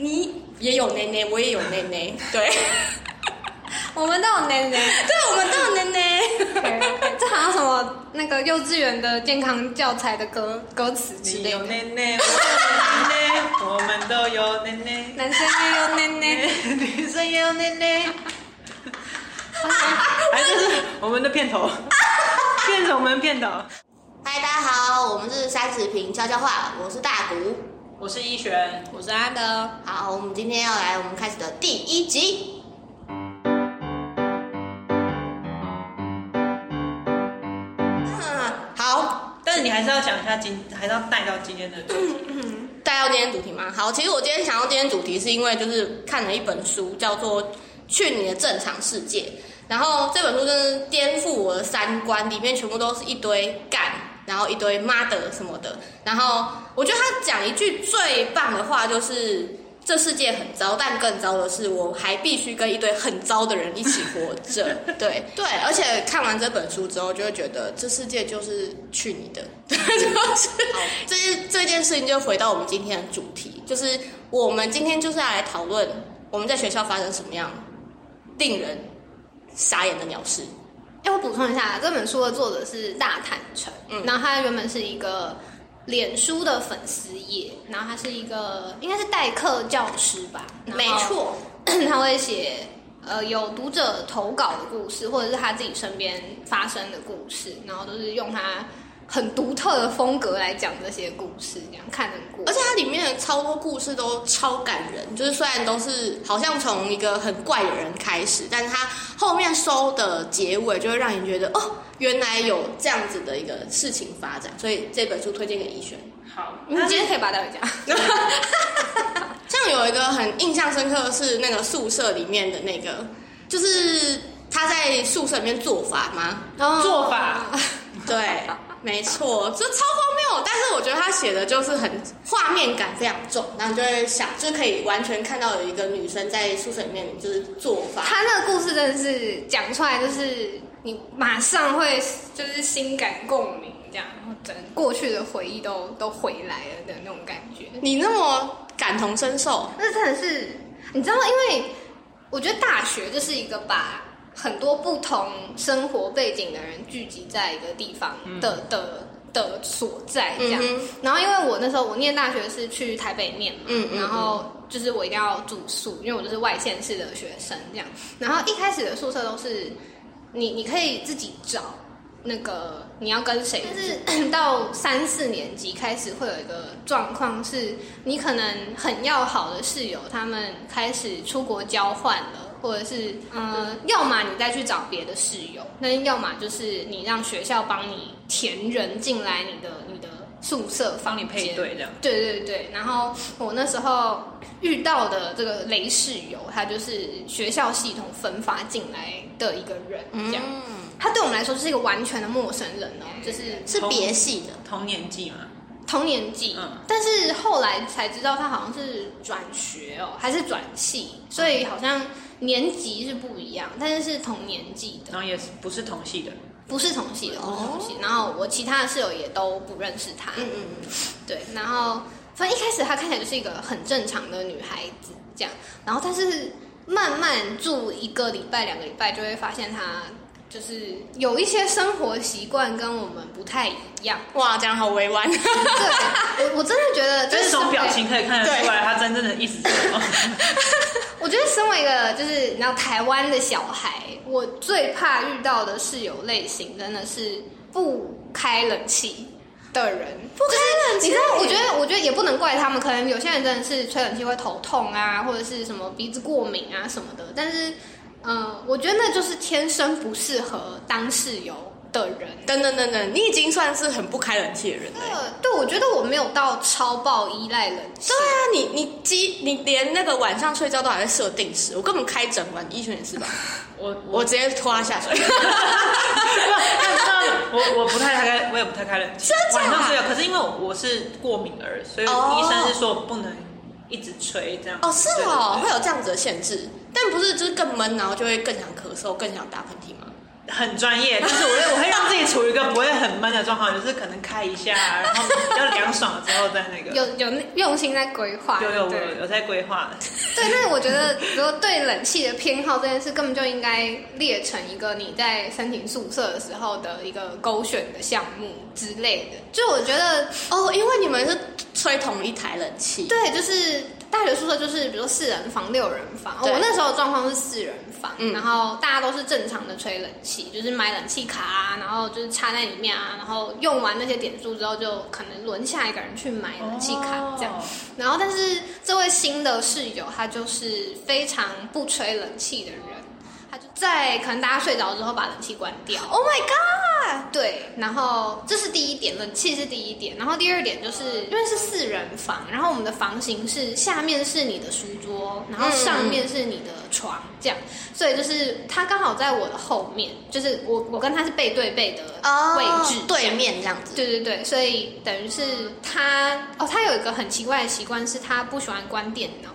你也有奶奶，我也有奶奶，对，我们都有奶奶。对，我们都有奶奶。这好像什么那个幼稚园的健康教材的歌歌词之你有类的。奶奶，我有奶奶，我们都有奶奶，男生也有奶奶。女生也有奶奶。哎，这是我们的片头，变成我们的片头。嗨，大家好，我们是三十平悄悄话，我是大谷。我是一璇，我是安德。好，我们今天要来我们开始的第一集。嗯，好，但是你还是要讲一下今，还是要带到今天的主题。带到今天主题吗？好，其实我今天想要今天主题，是因为就是看了一本书，叫做《去你的正常世界》，然后这本书真是颠覆我的三观，里面全部都是一堆干，然后一堆 mother 什么的，然后我觉得他讲一句最棒的话就是。这世界很糟，但更糟的是，我还必须跟一堆很糟的人一起活着。对对，而且看完这本书之后，就会觉得这世界就是去你的，就是。这件这件事情就回到我们今天的主题，就是我们今天就是要来讨论我们在学校发生什么样令人傻眼的鸟事。哎，我补充一下，这本书的作者是大坦诚，嗯然后他原本是一个脸书的粉丝页，然后他是一个应该是代课教师吧，没错，他会写呃有读者投稿的故事，或者是他自己身边发生的故事，然后都是用他很独特的风格来讲这些故事，这样看得过。而且它里面的超多故事都超感人，就是虽然都是好像从一个很怪的人开始，但是它后面收的结尾就会让你觉得哦，原来有这样子的一个事情发展，所以这本书推荐给逸轩。好，你今天可以把它带回家。像有一个很印象深刻的是那个宿舍里面的那个，就是他在宿舍里面做法吗？做法 对，没错，就超荒谬。但是我觉得他写的就是很画面感非常重，然后就会想，就可以完全看到有一个女生在宿舍里面就是做法。他那个故事真的是讲出来，就是你马上会就是心感共鸣，这样，然后整个过去的回忆都都回来了的那种感觉。你那么感同身受，那真的是，你知道，因为我觉得大学就是一个把很多不同生活背景的人聚集在一个地方的、的的所在，这样。嗯然后因为我那时候我念大学是去台北念嘛，然后就是我一定要住宿，因为我就是外县市的学生这样。然后一开始的宿舍都是你你可以自己找。那个你要跟谁？但是 到三四年级开始会有一个状况是，你可能很要好的室友，他们开始出国交换了，或者是呃，要么你再去找别的室友，那要么就是你让学校帮你填人进来你的你的宿舍帮你房间配对这样。对对对，然后我那时候遇到的这个雷室友，他就是学校系统分发进来的一个人，这样。嗯，他对我们来说就是一个完全的陌生人哦，就是是别系的。同年纪嘛，同年纪，嗯但是后来才知道他好像是转学哦，还是转系，所以好像年级是不一样，但是是同年纪的，然后也是不是同系的，不是同系的，不是同系。然后我其他的室友也都不认识她，嗯嗯嗯，对，然后反正一开始她看起来就是一个很正常的女孩子这样，然后但是慢慢住一个礼拜、两个礼拜，就会发现她就是有一些生活习惯跟我们不太一样。哇，这样好委婉。对，我我真的觉得，就但是从是身为表情可以看得出来他真正的意思是什么。我觉得身为一个就是你知道台湾的小孩，我最怕遇到的室友类型真的是不开冷气的人。不开冷气，你知道，我觉得我觉得也不能怪他们，可能有些人真的是吹冷气会头痛啊，或者是什么鼻子过敏啊什么的。但是，呃，我觉得那就是天生不适合当室友的人。等等等等，你已经算是很不开冷气的人了。呃，对，我觉得我没有到超爆依赖冷气对。啊，你你机你连那个晚上睡觉都还在设定时，我根本开整晚，医生也是吧？我我直接拖他下水。我我不太开，我也不太开冷气，晚上睡觉。可是因为我我是过敏儿，所以哦医生是说不能一直吹这样。哦，是对哦，会有这样子的限制，但不是就是更闷，然后就会更想咳嗽，更想打喷嚏吗？很专业，就是我会我会让自己处于一个不会很闷的状况，就是可能开一下，然后比较凉爽了之后再那个。有有用心在规划，有有对有有在规划。对，但是我觉得，如果对冷气的偏好这件事，根本就应该列成一个你在申请宿舍的时候的一个勾选的项目之类的。就我觉得，哦，因为你们是吹同一台冷气，对，就是大学宿舍就是比如说四人房、六人房，对我那时候的状况是四人房，嗯然后大家都是正常的吹冷气，就是买冷气卡啊，然后就是插在里面啊，然后用完那些点数之后，就可能轮下一个人去买冷气卡这样。哦然后，但是这位新的室友他就是非常不吹冷气的人，在可能大家睡着之后把冷气关掉。，Oh my god，对，然后这是第一点，冷气是第一点，然后第二点就是因为是四人房，然后我们的房型是下面是你的书桌，然后上面是你的床，这样，所以就是他刚好在我的后面，就是我我跟他是背对背的位置，这对面这样子，对对对，所以等于是他哦，他有一个很奇怪的习惯，是他不喜欢关电脑，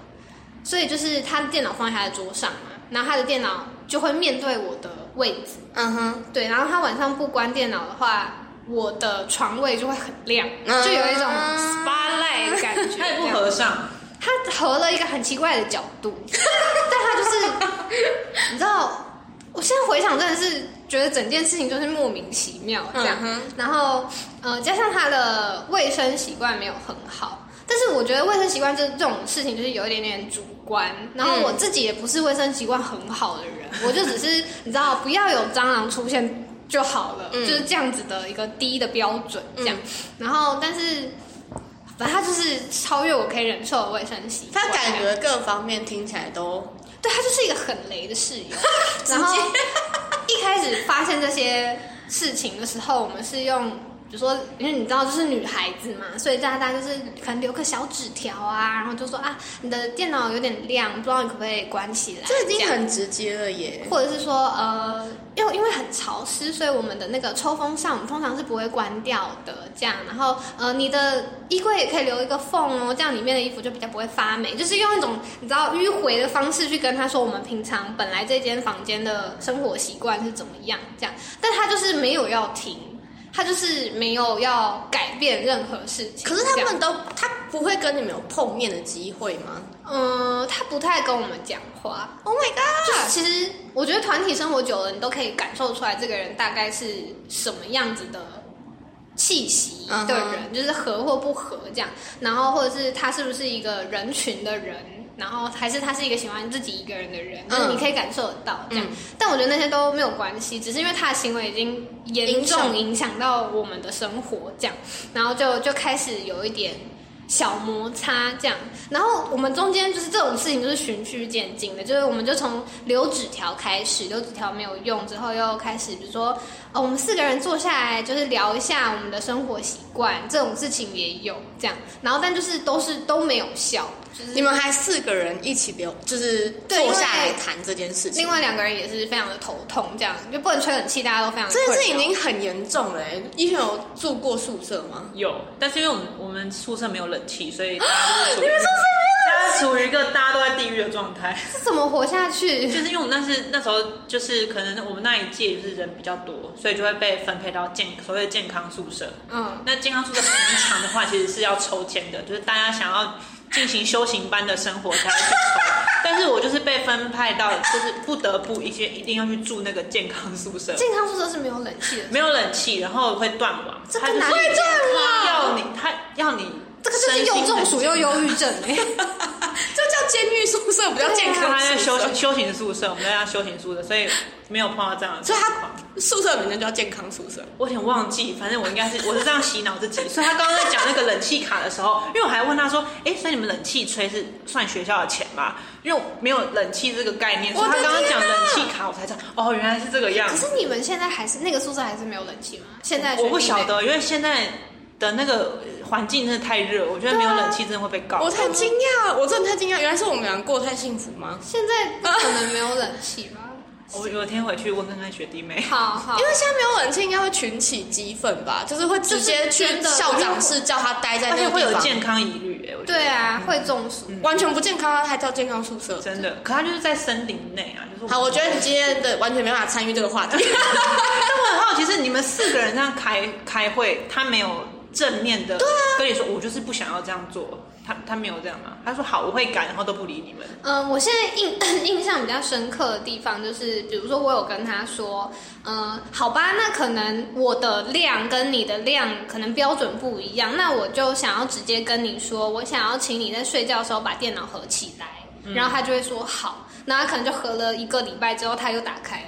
所以就是他的电脑放在他的桌上嘛，然后他的电脑就会面对我的位置，嗯哼，对，然后他晚上不关电脑的话，我的床位就会很亮，嗯。就有一种 spotlight 感觉。他也不合上，他合了一个很奇怪的角度，但他就是，你知道，我现在回想真的是觉得整件事情就是莫名其妙这样。嗯然后，呃，加上他的卫生习惯没有很好，但是我觉得卫生习惯这这种事情就是有一点点主观。然后我自己也不是卫生习惯很好的人，我就只是你知道，不要有蟑螂出现就好了，嗯就是这样子的一个低的标准这样。然后，但是。反正他就是超越我可以忍受的卫生习惯，他感觉各方面听起来都对他就是一个很雷的室友。然后一开始发现这些事情的时候，我们是用，比如说，因为你知道就是女孩子嘛，所以大家就是可能留个小纸条啊，然后就说啊，你的电脑有点亮，不知道你可不可以关起来？样这已经很直接了耶。或者是说，呃，因为因为很潮湿，所以我们的那个抽风扇我们通常是不会关掉的，这样。然后，呃，你的衣柜也可以留一个缝哦，这样里面的衣服就比较不会发霉。就是用一种你知道迂回的方式去跟他说，我们平常本来这间房间的生活习惯是怎么样，这样。但他就是没有要停，他就是没有要改变任何事情。可是他们都，他不会跟你们有碰面的机会吗嗯，他不太跟我们讲话。？Oh my god！就其实我觉得团体生活久了，你都可以感受出来这个人大概是什么样子的气息的人就是合或不合这样。然后或者是他是不是一个人群的人，然后还是他是一个喜欢自己一个人的人，就是你可以感受得到这样。嗯但我觉得那些都没有关系，只是因为他的行为已经严重影响到我们的生活这样，然后就就开始有一点。小摩擦这样，然后我们中间就是这种事情就是循序渐进的，就是我们就从留纸条开始，留纸条没有用之后，又开始比如说，哦，我们四个人坐下来就是聊一下我们的生活习惯，这种事情也有这样，然后但就是都是都没有笑，就是你们还四个人一起聊，就是坐下来谈这件事情。另外两个人也是非常的头痛，这样就不能吹冷气，大家都非常的这件事情已经很严重了耶。医生有住过宿舍吗？有，但是因为我们我们宿舍没有冷气，所以 大家都是处于大家处于一个大家都在地狱的状态。是怎么活下去？就是因为我们那是那时候就是可能我们那一届就是人比较多，所以就会被分配到健所谓的健康宿舍。嗯，那健康宿舍平常的话其实是要抽签的，就是大家想要进行修行般的生活才会去抽。但是我就是被分派到，就是不得不一些一定要去住那个健康宿舍，健康宿舍是没有冷气的，没有冷气，然后会断网。这他就是跟哪里他要你，他要你这就是又中暑又忧郁症哎、这叫监狱宿舍，不叫健康他在。修修行宿舍，我们在他修行宿舍，所以没有碰到这样的所以。他宿舍名称叫健康宿舍。我有点忘记，反正我应该是我是这样洗脑自己。所以他刚刚在讲那个冷气卡的时候，因为我还问他说：“哎，所以你们冷气吹是算学校的钱吗？”因为我没有冷气这个概念，所以他刚刚讲冷气卡，我才知道哦，原来是这个样子。可是你们现在还是那个宿舍还是没有冷气吗？现在我不晓得，因为现在的那个环境真的太热，我觉得没有冷气真的会被告。我太惊讶，我真的太惊讶，原来是我们俩过得太幸福吗？现在不可能没有冷气吧？我有天回去问看看学弟妹。好好，因为现在没有冷气，应该会群起激愤吧？就是会直接去校长室叫他待在而且会有那个地方，健康疑虑哎，我觉得对啊，会中暑。完全不健康，还叫健康宿舍。真的，可他就是在森林内啊，就是好，我觉得你今天的完全没办法参与这个话题。但我很好奇，是你们四个人这样开开会，他没有正面的跟你说，我就是不想要这样做，他他没有这样吗？他说好，我会改，然后都不理你们。嗯，我现在印 印象比较深刻的地方就是，比如说我有跟他说，嗯，好吧，那可能我的量跟你的量可能标准不一样，那我就想要直接跟你说，我想要请你在睡觉的时候把电脑合起来，然后他就会说好，那他可能就合了一个礼拜之后，他又打开了，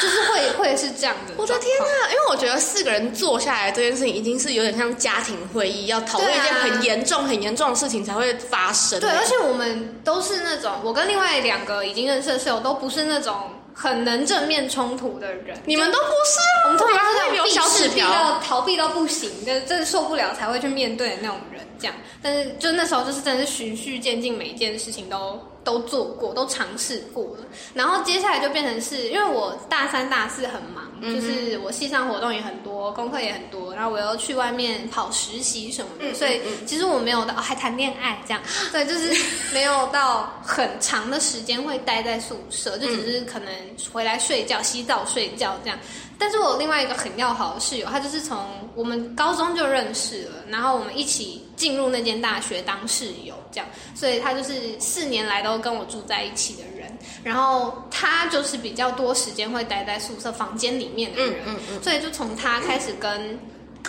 就是会会是这样的。我的天呐！因为我觉得四个人坐下来这件事情，已经是有点像家庭会议，要讨论一件很严重、很严重的事情才会发生。对，而且我们都是那种，我跟另外两个已经认识的室友都不是那种很能正面冲突的人。你们都不是啊，我们通常是那种避世避小纸条。到逃避到不行，就是真的受不了才会去面对的那种人，这样。但是就那时候就是真的是循序渐进，每一件事情都都做过，都尝试过了。然后接下来就变成是因为我大三大四很忙，就是我系上活动也很多，功课也很多，然后我又去外面跑实习什么的，所以其实我没有到、哦还谈恋爱这样，对，就是没有到很长的时间会待在宿舍，就只是可能回来睡觉、洗澡、睡觉这样。但是我有另外一个很要好的室友，他就是从我们高中就认识了，然后我们一起进入那间大学当室友，这样，所以他就是四年来都跟我住在一起的人。然后他就是比较多时间会待在宿舍房间里面的人，嗯嗯嗯所以就从他开始跟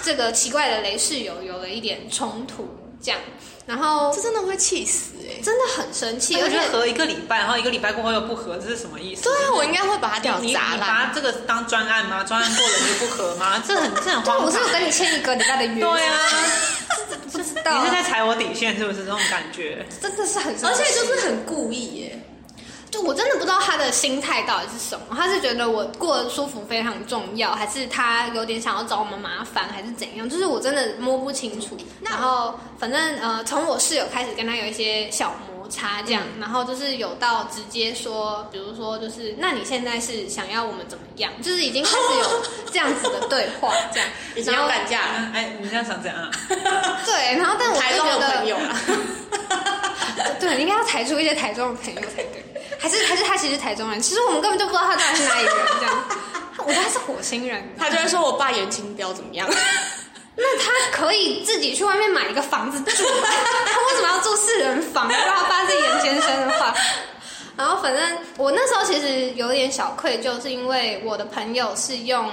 这个奇怪的雷室友有了一点冲突，这样，然后这真的会气死哎、真的很生气，而且我觉得合一个礼拜，然后一个礼拜过后又不合，这是什么意思？对啊，我应该会把它掉你你砸烂。你把这个当专案吗？专案过了就不合吗？这 很这很荒唐。我是有跟你签一个礼拜的约，对啊，不知道，你是在踩我底线是不是？这种感觉。真的是很生气，而且就是很故意耶，就我真的不知道他的心态到底是什么，他是觉得我过得舒服非常重要，还是他有点想要找我们麻烦，还是怎样？就是我真的摸不清楚。然后反正呃，从我室友开始跟他有一些小摩擦，这样，然后就是有到直接说，比如说就是，那你现在是想要我们怎么样？就是已经开始有 这样子的对话，这样，已经要干架了。哎，你这样想怎样啊？对，然后但我台中有就觉得朋友啊，对，应该要抬出一些台中的朋友才对，还是还是他其实是台中人，其实我们根本就不知道他到底是哪里人，这样。我觉得他是火星人，他就会说我爸严清标怎么样？那他可以自己去外面买一个房子住，他为什么要住四人房？不知道爸是严先生的话。然后反正我那时候其实有点小愧疚，是因为我的朋友是用。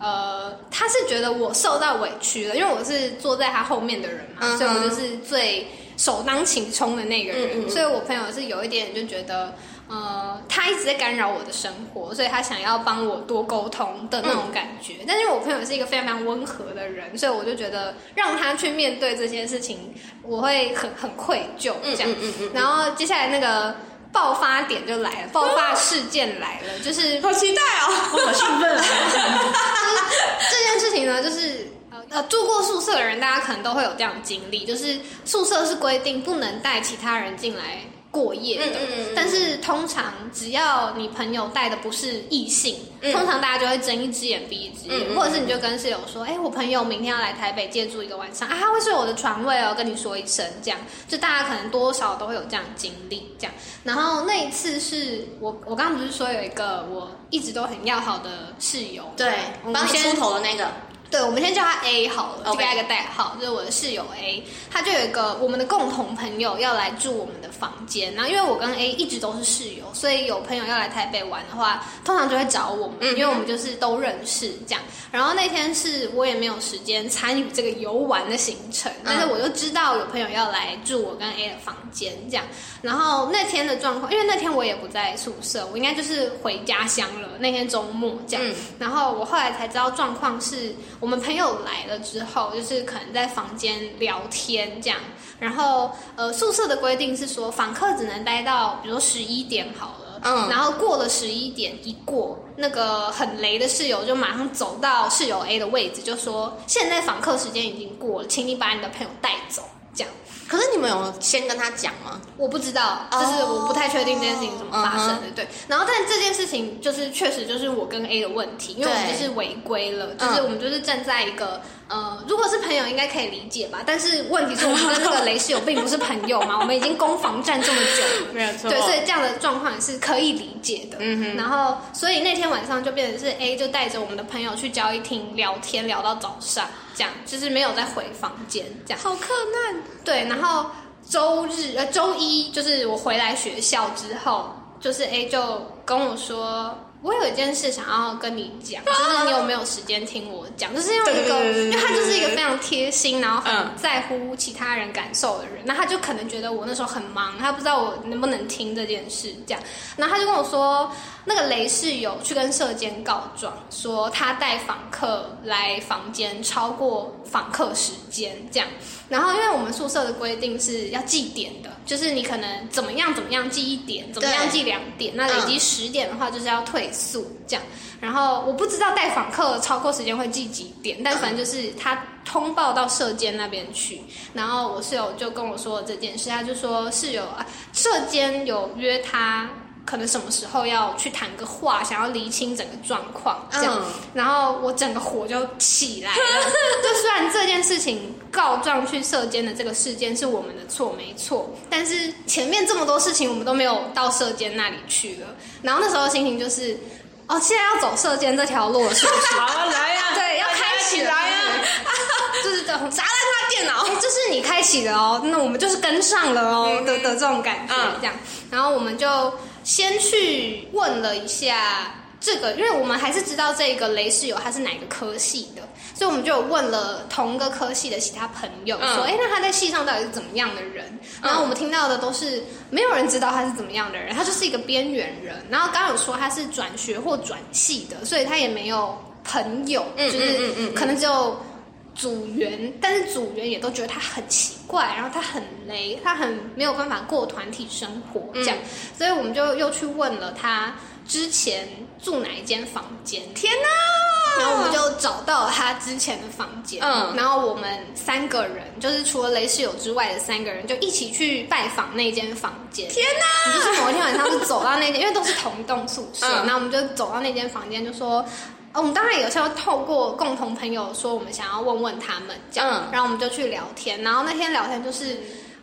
呃，他是觉得我受到委屈了，因为我是坐在他后面的人嘛，嗯所以我就是最首当其冲的那个人，嗯嗯嗯所以我朋友是有一点就觉得，呃，他一直在干扰我的生活，所以他想要帮我多沟通的那种感觉。但是我朋友是一个非常非常温和的人，所以我就觉得让他去面对这些事情，我会很很愧疚这样。嗯嗯嗯嗯然后接下来那个爆发点就来了，爆发事件来了，就是好期待哦！我好兴奋啊！这件事情呢，就是呃呃，住过宿舍的人，大家可能都会有这样的经历，就是宿舍是规定不能带其他人进来过夜的，嗯嗯嗯嗯。但是通常只要你朋友带的不是异性，嗯。通常大家就会睁一只眼闭一只眼，或者是你就跟室友说，哎、我朋友明天要来台北借住一个晚上啊，他会睡我的床位哦，跟你说一声，这样，就大家可能多少都会有这样的经历，这样。然后那一次是我我刚刚不是说有一个我一直都很要好的室友，对我，们先帮你出头的那个，对，我们先叫他 A 好了，就给他一个代号，就是我的室友 A，他就有一个我们的共同朋友要来住我们的房间，然后因为我跟 A 一直都是室友，所以有朋友要来台北玩的话，通常就会找我们，嗯因为我们就是都认识这样。然后那天是我也没有时间参与这个游玩的行程，但是我就知道有朋友要来住我跟 A 的房间这样。然后那天的状况，因为那天我也不在宿舍，我应该就是回家乡了。那天周末这样，嗯然后我后来才知道状况是我们朋友来了之后，就是可能在房间聊天这样。然后呃，宿舍的规定是说，访客只能待到比如说十一点好了。嗯然后过了十一点一过，那个很雷的室友就马上走到室友 A 的位置，就说现在访客时间已经过了，请你把你的朋友带走，这样。可是你们有先跟他讲吗？我不知道，哦就是我不太确定这件事情怎么发生的嗯，对。然后，但这件事情就是确实就是我跟 A 的问题，因为我们就是违规了，嗯就是我们就是站在一个呃，如果是朋友应该可以理解吧，但是问题是我们跟那个雷室友并不是朋友嘛，我们已经攻防战这么久了，没有错对，所以这样的状况也是可以理解的。嗯哼然后，所以那天晚上就变成是 A 就带着我们的朋友去交易厅聊天，聊到早上，这样就是没有再回房间，这样。好困难。对，然后周日呃周一就是我回来学校之后，就是 A 就跟我说。我有一件事想要跟你讲，就是你有没有时间听我讲？就是因为一个，因为他就是一个非常贴心，然后很嗯在乎其他人感受的人。那他就可能觉得我那时候很忙，他不知道我能不能听这件事，这样。然后他就跟我说，那个雷室友去跟社监告状，说他带访客来房间超过访客时间，这样。然后因为我们宿舍的规定是要记点的，就是你可能怎么样怎么样记一点，怎么样记两点，那累积十点的话就是要退宿这样。然后我不知道带访客超过时间会记几点，但反正就是他通报到社监那边去，然后我室友就跟我说这件事，他就说室友啊，社监有约他。可能什么时候要去谈个话，想要厘清整个状况，这样，嗯。然后我整个火就起来了。就虽然这件事情告状去射监的这个事件是我们的错，没错，但是前面这么多事情我们都没有到射监那里去了。然后那时候心情就是，哦，现在要走射监这条路了，是不是？好来呀、对，要开起来呀、就是这种砸烂他电脑。哎，这是你开启的哦，那我们就是跟上了哦嗯。的的这种感觉，嗯。这样，然后我们就先去问了一下这个，因为我们还是知道这个雷室友他是哪个科系的，所以我们就有问了同个科系的其他朋友，嗯说，哎，那他在系上到底是怎么样的人？然后我们听到的都是没有人知道他是怎么样的人，他就是一个边缘人。然后刚刚有说他是转学或转系的，所以他也没有朋友，嗯就是可能只有。组员，但是组员也都觉得他很奇怪，然后他很雷，他很没有办法过团体生活这样，所以我们就又去问了他之前住哪一间房间，天哪！然后我们就找到了他之前的房间，嗯然后我们三个人，就是除了雷室友之外的三个人，就一起去拜访那间房间。天哪！就是某一天晚上就走到那间，因为都是同一栋宿舍，嗯然后我们就走到那间房间，就说。呃我们当然有时候透过共同朋友说，我们想要问问他们这样，嗯然后我们就去聊天。然后那天聊天就是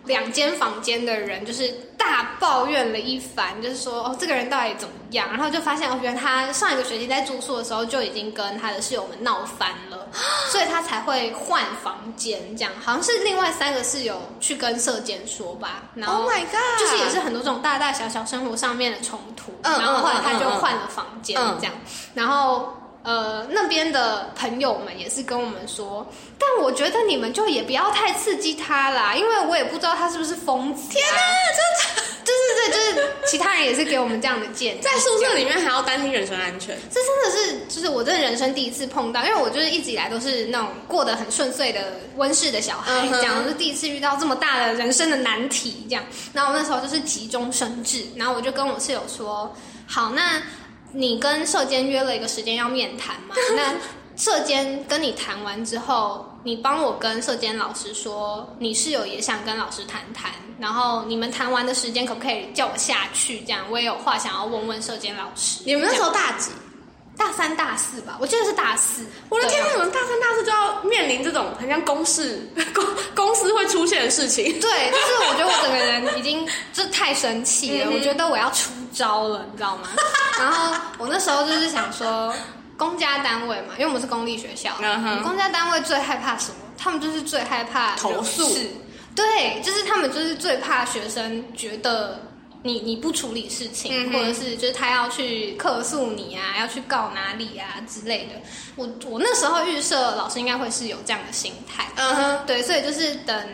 两间房间的人就是大抱怨了一番，就是说哦这个人到底怎么样？然后就发现哦，原来他上一个学期在住宿的时候就已经跟他的室友们闹翻了，所以他才会换房间这样。好像是另外三个室友去跟社监说吧，然后 Oh my god！就是也是很多这种大大小小生活上面的冲突，嗯然后后来他就换了房间嗯这样，然后。呃，那边的朋友们也是跟我们说，但我觉得你们就也不要太刺激他啦，因为我也不知道他是不是疯子、啊。天哪，真的，就是对，就是其他人也是给我们这样的建议，在宿舍里面还要担心人身安全，这真的是，就是我真的人生第一次碰到，因为我就是一直以来都是那种过得很顺遂的温室的小孩，这样，我是第一次遇到这么大的人生的难题，这样。然后我那时候就是急中生智，然后我就跟我室友说，好，那你跟社监约了一个时间要面谈嘛？那社监跟你谈完之后，你帮我跟社监老师说，你室友也想跟老师谈谈，然后你们谈完的时间可不可以叫我下去？这样我也有话想要问问社监老师。你们那时候大几？大三、大四吧，我记得是大四。我的天为什么大三、大四就要面临这种很像公事 公公司会出现的事情。对，就是我觉得我整个人已经这太生气了，我觉得我要出招了，你知道吗？然后我那时候就是想说，公家单位嘛，因为我们是公立学校，嗯公家单位最害怕什么？他们就是最害怕投诉是，对，就是他们就是最怕学生觉得。你你不处理事情，嗯或者是就是他要去客诉你啊，要去告哪里啊之类的。我我那时候预设老师应该会是有这样的心态，嗯哼，对，所以就是等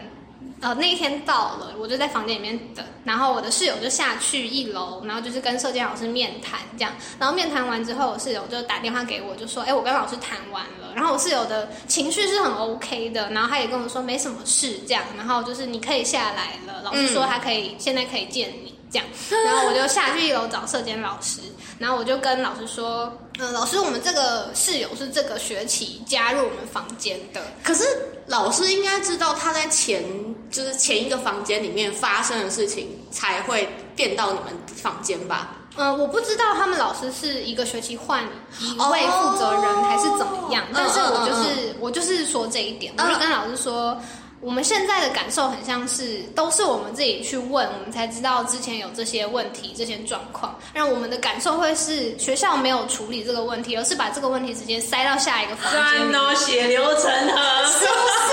呃那一天到了，我就在房间里面等，然后我的室友就下去一楼，然后就是跟射箭老师面谈这样，然后面谈完之后，我室友就打电话给我，就说，哎，我跟老师谈完了，然后我室友的情绪是很 OK 的，然后他也跟我说没什么事这样，然后就是你可以下来了，老师说他可以、现在可以见你。这样，然后我就下去一楼找射监老师，然后我就跟老师说，嗯，老师，我们这个室友是这个学期加入我们房间的。可是老师应该知道他在前就是前一个房间里面发生的事情，才会变到你们房间吧？嗯，我不知道他们老师是一个学期换一位负责人还是怎么样，但是我就是我就是说这一点，我就跟老师说。我们现在的感受很像是，都是我们自己去问，我们才知道之前有这些问题、这些状况。让我们的感受会是学校没有处理这个问题，而是把这个问题直接塞到下一个房间里，血流成河，是不是？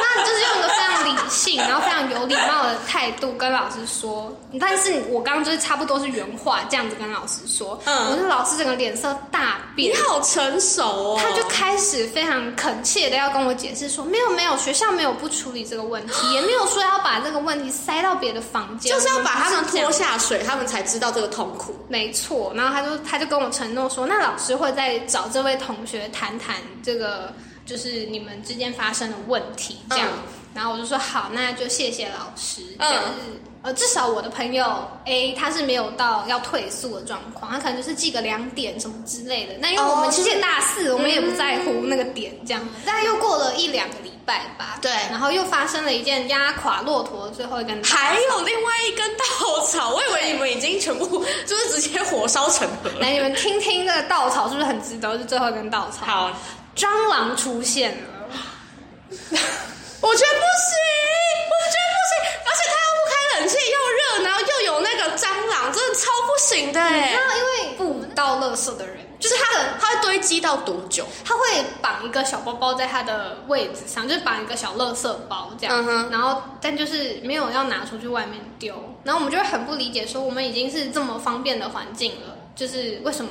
那就是用一个非常理性，然后非常有礼貌的态度跟老师说。但是我刚刚就是差不多是原话这样子跟老师说，嗯，我说老师整个脸色大变，你好成熟哦。他就开始非常恳切的要跟我解释说，没有没有，学校没有不。处理这个问题，也没有说要把这个问题塞到别的房间，就是要把他们拖下水，他们才知道这个痛苦。没错，然后他就他就跟我承诺说，那老师会再找这位同学谈谈这个，就是你们之间发生的问题，这样。然后我就说好，那就谢谢老师。嗯。呃，至少我的朋友 A 他是没有到要退宿的状况，他可能就是记个两点什么之类的。那因为我们其实大四，我们也不在乎那个点这样。但又过了一两个礼拜吧，对，然后又发生了一件压垮骆驼的最后一根，还有另外一根稻草。我以为你们已经全部就是直接火烧成河。来，你们听听这个稻草是不是很值得？是最后一根稻草。好，蟑螂出现了，我觉得不行，我觉得不行，而且他。冷气又热，然后又有那个蟑螂，真的超不行的哎！因为不倒垃圾的人，就是他的，他会堆积到多久？他会绑一个小包包在他的位置上，就是绑一个小垃圾包这样，嗯哼然后但就是没有要拿出去外面丢。然后我们就会很不理解，说我们已经是这么方便的环境了，就是为什么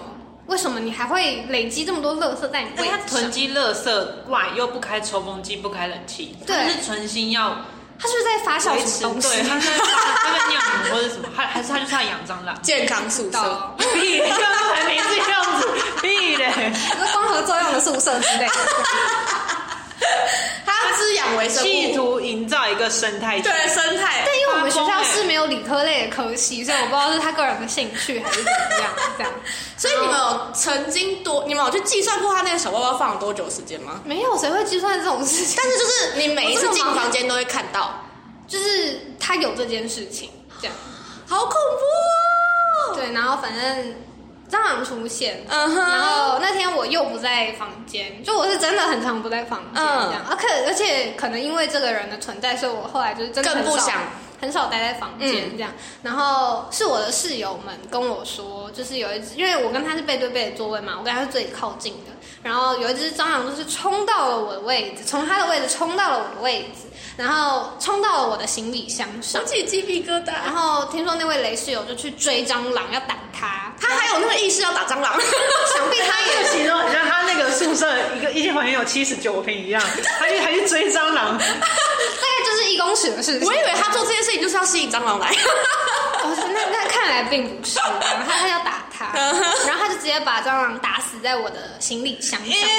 为什么你还会累积这么多垃圾在你位置上？囤积垃圾外又不开抽风机，不开冷气，对，是存心要。他是在发酵什么东西？对，他在他在酿或者什么，还还是他就是在养蟑螂？健康宿舍？屁，刚刚还没这样子，屁嘞！光合作用的宿舍之类的。它滋养微生物，企图营造一个生态。对，生态。但因为我们学校是没有理科类的科系，所以我不知道是他个人的兴趣还是怎么样。这样，所以你们有曾经多，你们有去计算过他那个小包包放了多久时间吗？没有，谁会计算这种事情？但是就是你每一次进房间都会看到，就是他有这件事情，这样，好恐怖。对，然后反正。蟑螂出现，然后那天我又不在房间，就我是真的很常不在房间这样，而可而且可能因为这个人的存在，所以我后来就是真的更不想。很少待在房间这样。然后是我的室友们跟我说，就是有一只，因为我跟他是背对背的座位嘛，我跟他是最靠近的。然后有一只蟑螂就是冲到了我的位置，从他的位置冲到了我的位置。然后冲到了我的行李箱上，起鸡皮疙瘩。然后听说那位雷室友就去追蟑螂，要打他。他还有那个意识要打蟑螂，想必他也形容很像他那个宿舍一个一间房间有七十九平一样，他去还去追蟑螂，大概就是一公尺的事情。我以为他做这件事情就是要吸引蟑螂来，那那看来并不是，他他要打他，然后他就直接把蟑螂打死在我的行李箱上。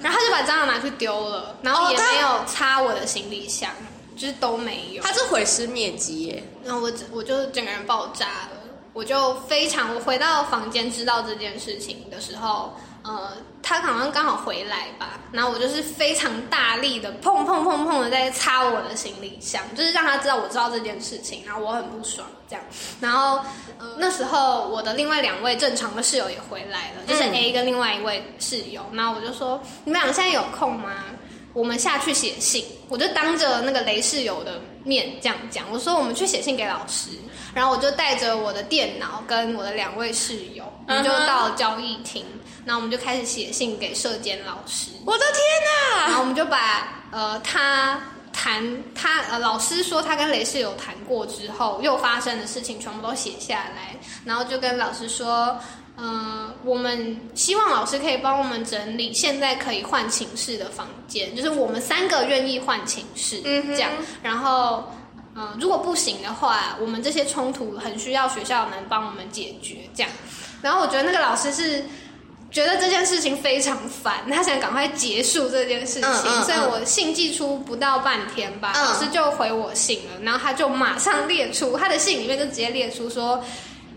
然后他就把蟑螂拿去丢了，然后也没有擦我的行李箱，就是都没有。他是毁尸灭迹耶！然后我我就整个人爆炸了，我就非常我回到房间知道这件事情的时候。呃，他好像刚好回来吧，然后我就是非常大力的碰碰碰碰的在擦我的行李箱，就是让他知道我知道这件事情，然后我很不爽这样。然后呃那时候我的另外两位正常的室友也回来了，就是 A 跟另外一位室友，然后我就说你们俩现在有空吗？我们下去写信，我就当着那个雷室友的面这样讲，我说我们去写信给老师，然后我就带着我的电脑跟我的两位室友，我们就到交易厅。那我们就开始写信给社监老师。我的天哪！然后我们就把呃他谈他呃老师说他跟雷士有谈过之后又发生的事情全部都写下来，然后就跟老师说，嗯，我们希望老师可以帮我们整理现在可以换寝室的房间，就是我们三个愿意换寝室，嗯，这样。然后嗯，如果不行的话，我们这些冲突很需要学校能帮我们解决，这样。然后我觉得那个老师是。觉得这件事情非常烦，他想赶快结束这件事情，所以我信寄出不到半天吧，老师就回我信了，然后他就马上列出他的信里面就直接列出说，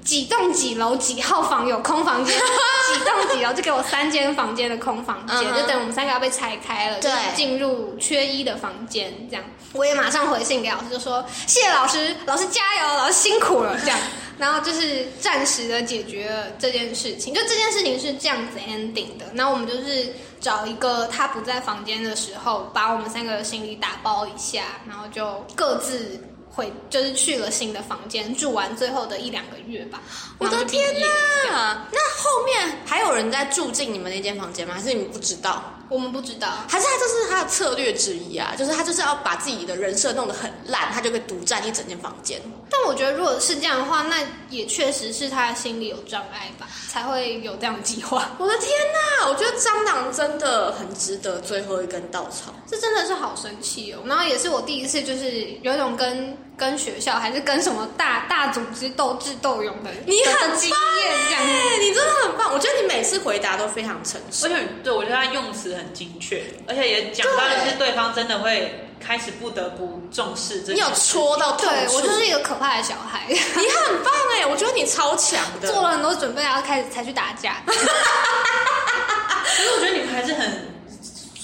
几栋几楼几号房有空房间，几栋几楼就给我三间房间的空房间，嗯就等我们三个要被拆开了，就是进入缺一的房间这样。我也马上回信给老师，就说谢谢老师，老师加油，老师辛苦了这样。然后就是暂时的解决了这件事情，就这件事情是这样子 ending 的。然后我们就是找一个他不在房间的时候，把我们三个的行李打包一下，然后就各自回，就是去了新的房间，住完最后的一两个月吧。我的天哪！那后面还有人在住进你们那间房间吗？还是你们不知道？我们不知道，还是他这是他的策略之一啊？就是他就是要把自己的人设弄得很烂，他就可以独占一整间房间。但我觉得如果是这样的话，那也确实是他心理有障碍吧，才会有这样计划。我的天呐！我觉得蟑螂真的很值得最后一根稻草。这真的是好神奇哦！然后也是我第一次，就是有一种跟跟学校还是跟什么大大组织斗智斗勇的你很的经验这样子。哎，你真的很棒！我觉得你每次回答都非常诚实。而且对我觉得他用词很精确，而且也讲到就是对方真的会开始不得不重视这。你有戳到痛处，对我就是一个可怕的小孩，你很棒哎！我觉得你超强的。做了很多准备，然后开始才去打架。可是我觉得你们还是很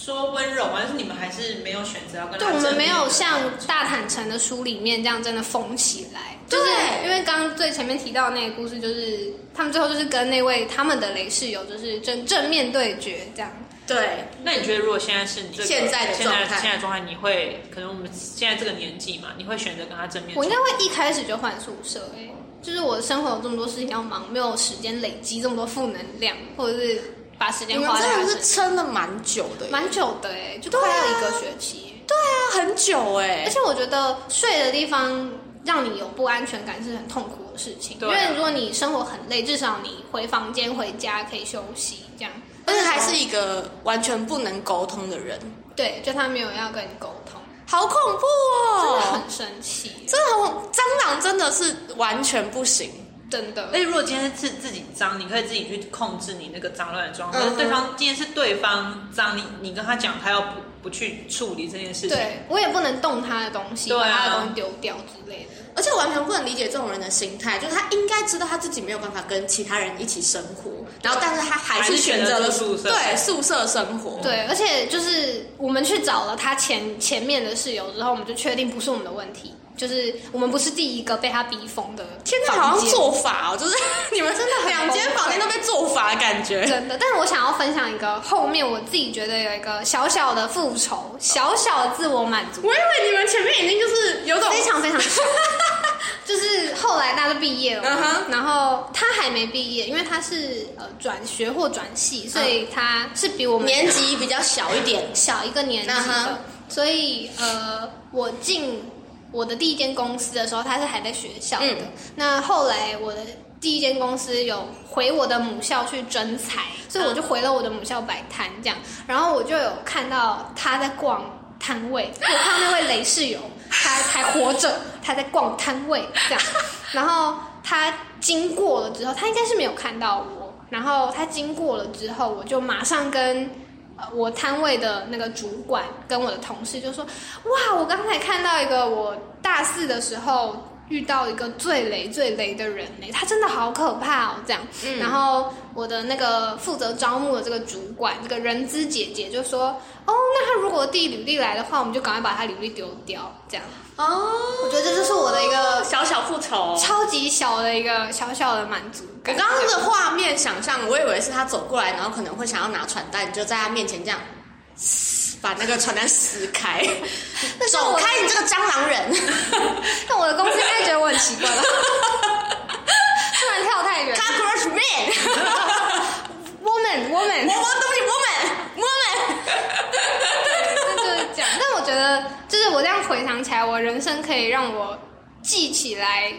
说温柔嘛，就是你们还是没有选择要跟他对，我们没有像大坦诚的书里面这样真的疯起来，就是对。因为刚刚最前面提到的那个故事，就是他们最后就是跟那位他们的雷室友就是正正面对决这样。对，那你觉得如果现在是你这个现在的现在状态现在的状态，你会可能我们现在这个年纪嘛，你会选择跟他正面？我应该会一开始就换宿舍、欸，就是我的生活有这么多事情要忙，没有时间累积这么多负能量，或者是把时间花在他真的是。撑了蛮久的，蛮久的哎、就快要一个学期。对啊，很久哎而。且我觉得睡的地方让你有不安全感是很痛苦的事情，对啊因为如果你生活很累，至少你回房间回家可以休息，这样。而且还是一个完全不能沟通的人，对，就他没有要跟你沟通，好恐怖哦真的哦！很生气，真的很蟑螂真的是完全不行。真的而。且如果今天是自己脏，你可以自己去控制你那个脏乱的状态。嗯可是对方今天是对方脏，你你跟他讲，他要不不去处理这件事情，对我也不能动他的东西，对啊把他的东西丢掉之类的。而且完全不能理解这种人的心态，就是他应该知道他自己没有办法跟其他人一起生活，然后但是他还是选择了宿舍对宿舍生活。对，而且就是我们去找了他前前面的室友之后，我们就确定不是我们的问题，就是我们不是第一个被他逼疯的天哪，好像做法哦，就是 你们真的很两间房间都被做法的感觉。真的，但是我想要分享一个后面我自己觉得有一个小小的复仇，小小的自我满足，我以为你们前面已经就是有种非常非常小。就是后来大家都毕业了然后他还没毕业，因为他是呃转学或转系，所以他是比我们年级比较小一点。小一个年级所以呃，我进我的第一间公司的时候，他是还在学校的。嗯那后来我的第一间公司有回我的母校去征才，所以我就回了我的母校摆摊这样，然后我就有看到他在逛摊位，我看到那位雷室友，他还活着，他在逛摊位这样，然后他经过了之后，他应该是没有看到我，然后他经过了之后，我就马上跟。我摊位的那个主管跟我的同事就说：“哇，我刚才看到一个我大四的时候遇到一个最雷最雷的人呢，他真的好可怕哦。”这样，嗯然后我的那个负责招募的这个主管，这个人资姐姐就说：“哦，那他如果递履历来的话，我们就赶快把他履历丢掉。”这样，哦，我觉得这就是我的一个小小复仇。超级小的一个小小的满足我。刚刚的画面想象，我以为是他走过来，然后可能会想要拿传单，你就在他面前这样撕把那个传单撕开，走开，你这个蟑螂人！那我的公司应该觉得我很奇怪吧？突然跳太远。Cockroach man，woman woman，我我对不起，woman woman。那就是这样。但我觉得，就是我这样回想起来，我人生可以让我记起来，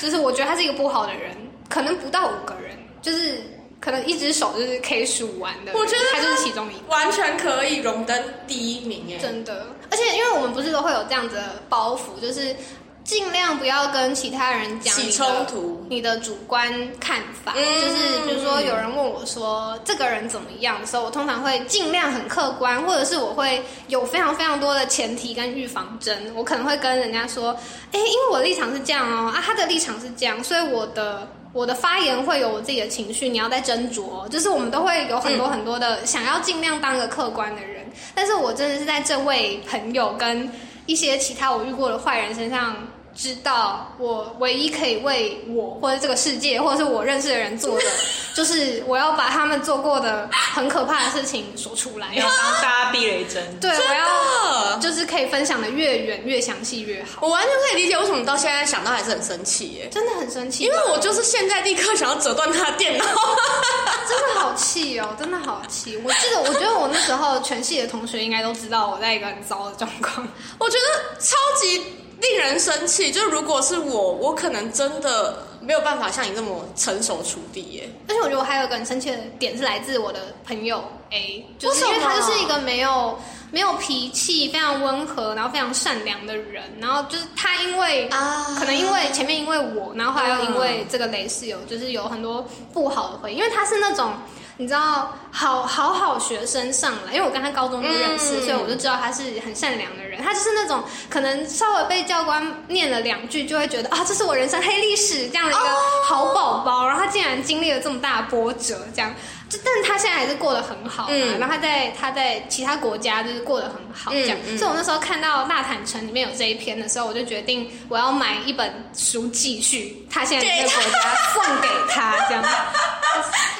就是我觉得他是一个不好的人，可能不到五个人，就是可能一只手就是可以数完的。我觉得他就是其中一个。完全可以荣登第一名耶！真的，而且因为我们不是都会有这样子的包袱，就是尽量不要跟其他人讲起冲突你的主观看法。嗯就是比如说有人问我说这个人怎么样的时候，我通常会尽量很客观，或者是我会有非常非常多的前提跟预防针。我可能会跟人家说，哎，因为我的立场是这样哦，啊，他的立场是这样，所以我的。我的发言会有我自己的情绪，你要再斟酌，就是我们都会有很多很多的想要尽量当个客观的人，但是我真的是在这位朋友跟一些其他我遇过的坏人身上。知道我唯一可以为我或者这个世界或者是我认识的人做的，就是我要把他们做过的很可怕的事情说出来，要当大家避雷针。对，我要就是可以分享的越远越详细越好。我完全可以理解为什么到现在想到还是很生气耶，真的很生气，因为我就是现在立刻想要折断他的电脑，真的好气哦，真的好气。我记得，我觉得我那时候全系的同学应该都知道我在一个很糟的状况，我觉得超级。令人生气，就如果是我，我可能真的没有办法像你这么成熟处地耶。而且我觉得我还有一个很生气的点是来自我的朋友 A，就是因为他就是一个没有没有脾气、非常温和，然后非常善良的人。然后就是他因为啊，可能因为前面因为我，然后还有因为这个雷室友，就是有很多不好的回忆。因为他是那种。你知道，好好好学生上来，因为我跟他高中就认识，所以我就知道他是很善良的人。他就是那种可能稍微被教官念了两句，就会觉得啊，这是我人生黑历史这样的一个好宝宝。然后他竟然经历了这么大的波折，这样，就但是他现在还是过得很好。嗯，然后他在他在其他国家就是过得很好，这样。所以我那时候看到《大坦城》里面有这一篇的时候，我就决定我要买一本书寄去他现在那个国家，送给他这样。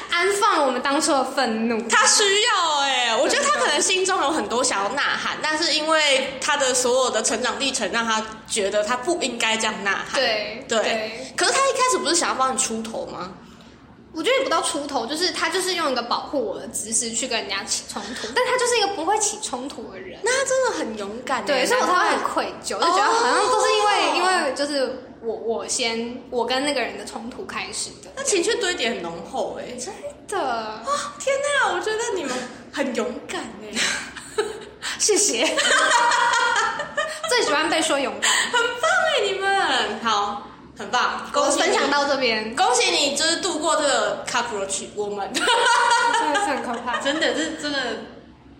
安放我们当初的愤怒，他需要哎，我觉得他可能心中有很多想要呐喊，但是因为他的所有的成长历程，让他觉得他不应该这样呐喊。对对，可是他一开始不是想要帮你出头吗？我觉得也不到出头，就是他就是用一个保护我的姿势去跟人家起冲突，但他就是一个不会起冲突的人，那他真的很勇敢。对，所以我才会很愧疚，就觉得好像都是因为因为就是。我我先我跟那个人的冲突开始的，那情绪堆叠很浓厚哎，真的。啊！天哪，我觉得你们很勇敢哎，谢谢，最喜欢被说勇敢，很棒哎，你们。好，很棒，恭喜分享到这边，恭喜你就是度过这个 cockroach 我们，真的是很可怕，真的，是真的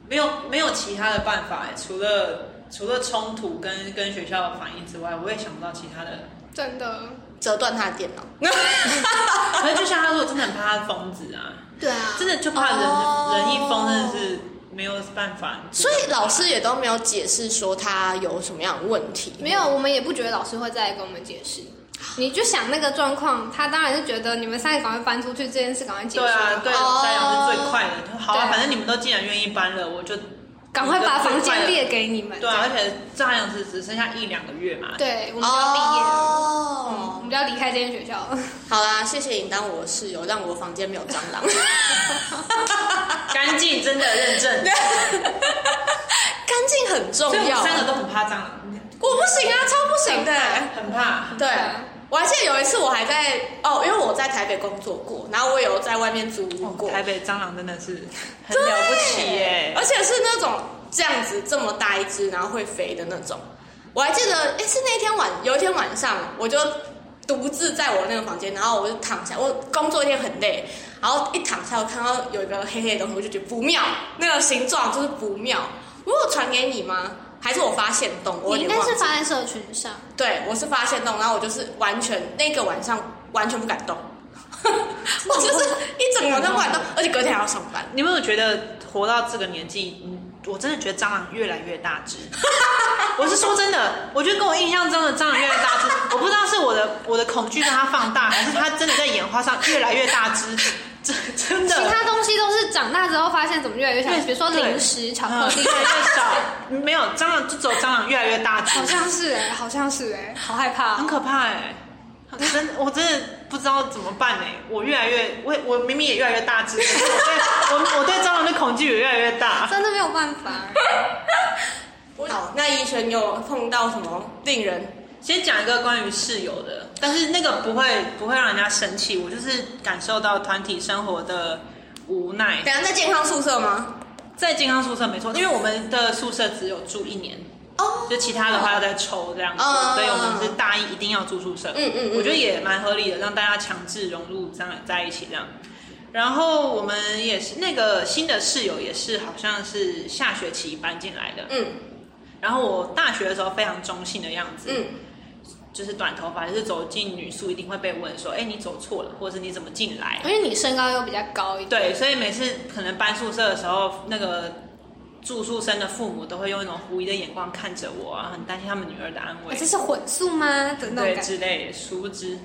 没有没有其他的办法哎，除了除了冲突跟跟学校的反应之外，我也想不到其他的。真的折断他的电脑，可是就像他说，真的很怕他疯子啊。对啊，真的就怕人人一疯，真的是没有办法。所以老师也都没有解释说他有什么样的问题。没有，我们也不觉得老师会再来跟我们解释。你就想那个状况，他当然是觉得你们三个赶快搬出去，这件事赶快结束。对啊，对，三阳是最快的。好啊，反正你们都既然愿意搬了，我就。赶快把房间列给你们。对啊，而且这样子只剩下一两个月嘛。对，我们就要毕业了，我们就要离开这间学校。好啦，谢谢你当我的室友，让我房间没有蟑螂。干净，真的认证。干净很重要。三个都很怕蟑螂。我不行啊，超不行的，很怕。对。我还记得有一次，我还在哦，因为我在台北工作过，然后我有在外面租屋过。台北蟑螂真的是很了不起耶，而且是那种这样子这么大一只，然后会飞的那种。我还记得，哎，是那天晚有一天晚上，我就独自在我那个房间，然后我就躺下，我工作一天很累，然后一躺下，我看到有一个黑黑的东西，我就觉得不妙，那个形状就是不妙。我有传给你吗？还是我发现动，我应该是发在社群上。对，我是发现动，然后我就是完全那个晚上完全不敢动，我就是一整晚都不敢动，而且隔天还要上班。你有没有觉得活到这个年纪，我真的觉得蟑螂越来越大只？我是说真的，我觉得跟我印象中的蟑螂越来越大只，我不知道是我的我的恐惧让它放大，还是它真的在演化上越来越大只。真的，其他东西都是长大之后发现怎么越来越小，比如说零食、巧克力。越来越少，没有蟑螂就走蟑螂越来越大好像是哎，好像是哎，好害怕，很可怕哎，真我真的不知道怎么办哎，我越来越我我明明也越来越大只，我对我我对蟑螂的恐惧也越来越大，真的没有办法。好，那医生有碰到什么令人？先讲一个关于室友的，但是那个不会不会让人家生气，我就是感受到团体生活的无奈。等下在健康宿舍吗？在健康宿舍没错，因为我们的宿舍只有住一年，哦，就其他的话要再抽这样子，所以我们是大一一定要住宿舍。嗯嗯，我觉得也蛮合理的，让大家强制融入这样在一起这样。然后我们也是那个新的室友也是好像是下学期搬进来的，嗯，然后我大学的时候非常中性的样子，嗯。就是短头发，就是走进女宿一定会被问说，哎，你走错了，或者是你怎么进来？因为你身高又比较高一点。对，所以每次可能搬宿舍的时候，那个住宿生的父母都会用一种狐疑的眼光看着我啊，很担心他们女儿的安危哎。这是混宿吗？的那种对。之类的，殊不知，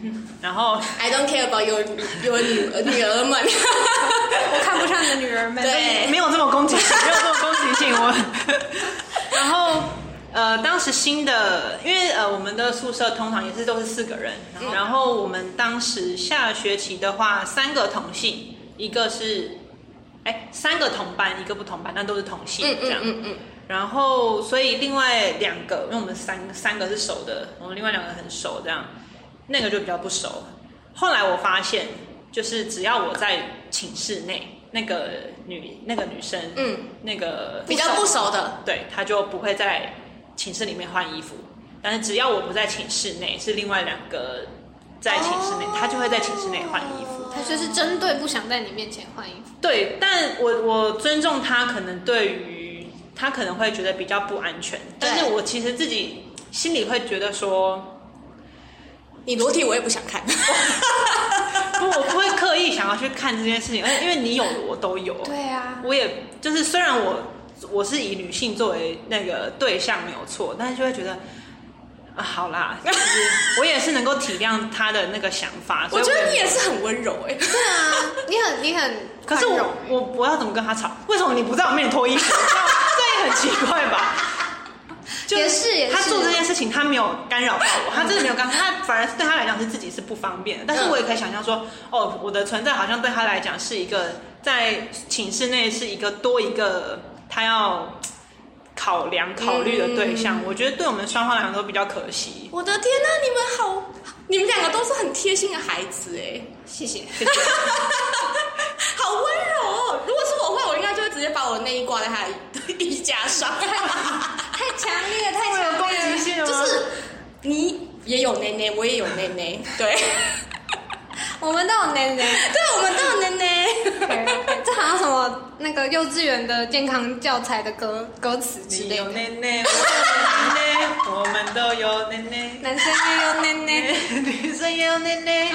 然后 I don't care about your your 女女儿们。我看不上你的女儿们。对没有这么攻击性，没有这么攻击性。我，然后呃，当时新的，因为呃，我们的宿舍通常也是都是四个人，然后我们当时下学期的话，三个同系，一个是哎三个同班，一个不同班，但都是同系嗯这样。嗯嗯嗯，然后，所以另外两个，因为我们三三个是熟的，我们另外两个很熟，这样那个就比较不熟。后来我发现，就是只要我在寝室内，那个女那个女生，嗯，那个比较不熟的，对，她就不会在寝室里面换衣服。但是只要我不在寝室内，是另外两个在寝室内，他就会在寝室内换衣服。他就是针对不想在你面前换衣服。对，但我我尊重他，可能对于他可能会觉得比较不安全，但是我其实自己心里会觉得说，你裸体我也不想看。不，我不会刻意想要去看这件事情，而且因为你有的我都有，对啊，我也就是虽然我我是以女性作为那个对象没有错，但是就会觉得。啊，好啦，就是我也是能够体谅他的那个想法。我觉得你也也是很温柔哎、对啊，你很你很可是我我我要怎么跟他吵？为什么你不在我面前脱衣服？这也很奇怪吧？就也是也是他做这件事情，他没有干扰到我，他真的没有干扰，他反而是对他来讲是自己是不方便的。但是我也可以想象说，哦，我的存在好像对他来讲是一个在寝室内是一个多一个他要考量考虑的对象。我觉得对我们双方来讲都比较可惜。我的天呐，你们好，你们两个都是很贴心的孩子哎、谢谢。好温柔哦。如果是我会，我应该就会直接把我的内衣挂在他的衣架上。太强烈，太强攻烈了。击性了就是你也有内内，我也有内内，对，我们都有奶奶，对，我们都有奶奶。这好像什么那个幼稚园的健康教材的歌歌词之类的。奶奶，我有奶奶，我们都有奶奶。男生也有奶奶，女生也有奶奶。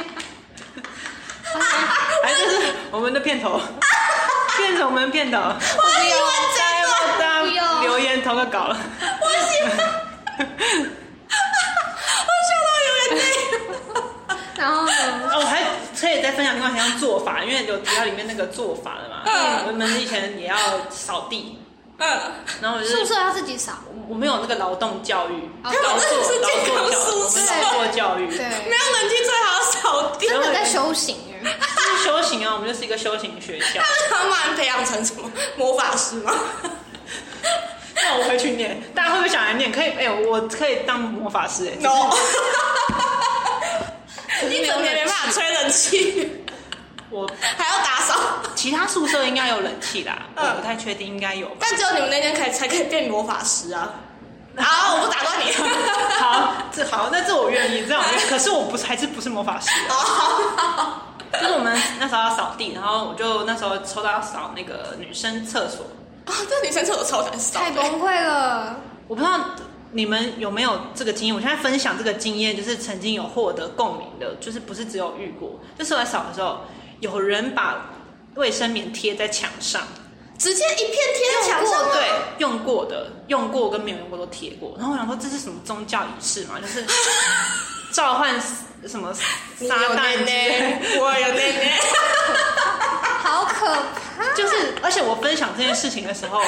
哎，这是我们的片头，变成我们的片头。我喜欢这个，留言投个稿了。我喜欢，我笑到有点内。然后呢？哦，我还可以再分享另外一项做法，因为有提到里面那个做法的嘛。嗯我们以前也要扫地，嗯，然后我就是宿舍要自己扫。我没有那个劳动教育，哦劳作这是健康劳作教宿我们舍劳作教育，对，没有冷气最好要扫地。真的在修行是修行啊，我们就是一个修行学校。他们培养成什么魔法师吗？那我回去念，大家会不会想来念？可以，哎、我可以当魔法师哎、no，你整年没办法吹冷气，我 还要打扫。其他宿舍应该有冷气啦，嗯我不太确定，应该有。但只有你们那间可以才可以变魔法师啊！好，我不打断你。好，这好，那这我愿意，这样我愿意。可是我不是，还是不是魔法师、啊。哦，就是我们那时候要扫地，然后我就那时候抽到要扫那个女生厕所。啊，这女生厕所超难扫的。太崩溃了。我不知道你们有没有这个经验，我现在分享这个经验，就是曾经有获得共鸣的，就是不是只有遇过。就是我在扫的时候，有人把卫生棉贴在墙上，直接一片贴在墙上吗，对，用过的、用过跟没有用过都贴过。然后我想说，这是什么宗教仪式嘛？就是召唤什么撒旦内之类内，我有奶奶。好可怕！就是，而且我分享这件事情的时候，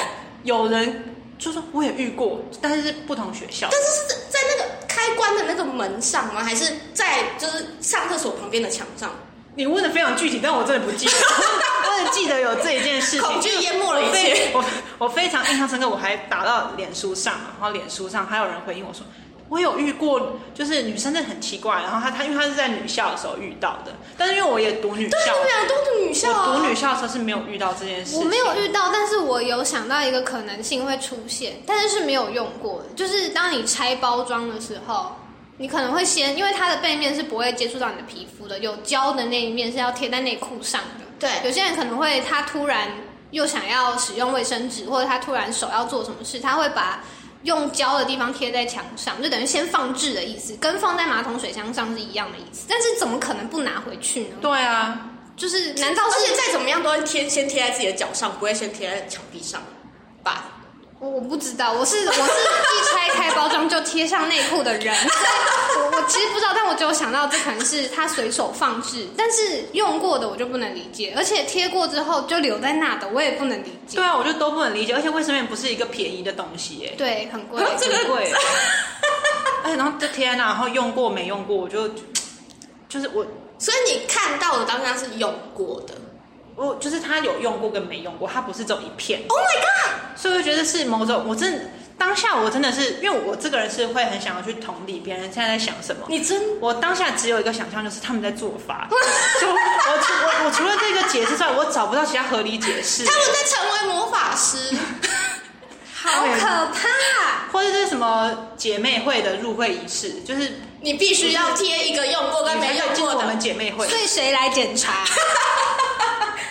有人就说我也遇过，但是是不同学校。但是是在那个开关的那个门上吗？还是在就是上厕所旁边的墙上？你问的非常具体，但我真的不记得，我只记得有这一件事情，恐惧淹没了一切我我我非常印象深刻，我还打到脸书上嘛，然后脸书上还有人回应我说。我有遇过，就是女生真的很奇怪，然后她她因为她是在女校的时候遇到的，但是因为我也读女对，校你，们俩都读女校、啊。我读女校的时候是没有遇到这件事情。我没有遇到，但是我有想到一个可能性会出现，但是是没有用过的。就是当你拆包装的时候，你可能会先，因为它的背面是不会接触到你的皮肤的，有胶的那一面是要贴在内裤上的。对有些人可能会他突然又想要使用卫生纸，或者他突然手要做什么事，他会把用胶的地方贴在墙上，就等于先放置的意思，跟放在马桶水箱上是一样的意思。但是怎么可能不拿回去呢？对啊，就是难道是而且再怎么样都会贴先贴在自己的脚上，不会先贴在墙壁上吧？我我不知道，我是我是一拆开包装就贴上内裤的人，所以我我其实不知道，但我只有想到这可能是他随手放置，但是用过的我就不能理解，而且贴过之后就留在那的我也不能理解对，啊，我就都不能理解，而且卫生棉不是一个便宜的东西耶，对，很贵。这个很贵，哎，然后就贴在那，然后用过没用过，我就就是我所以你看到的当下是用过的。我就是他有用过跟没用过，他不是只有一片，Oh my god！所以我觉得是某种，我真当下我真的是，因为我这个人是会很想要去同理别人现在在想什么。你真我当下只有一个想象，就是他们在做法。就我除我我除了这个解释之外，我找不到其他合理解释。他们在成为魔法师，好可怕！或者是什么姐妹会的入会仪式，就是你必须要贴一个用过跟没用过的，姐妹会。所以谁来检查？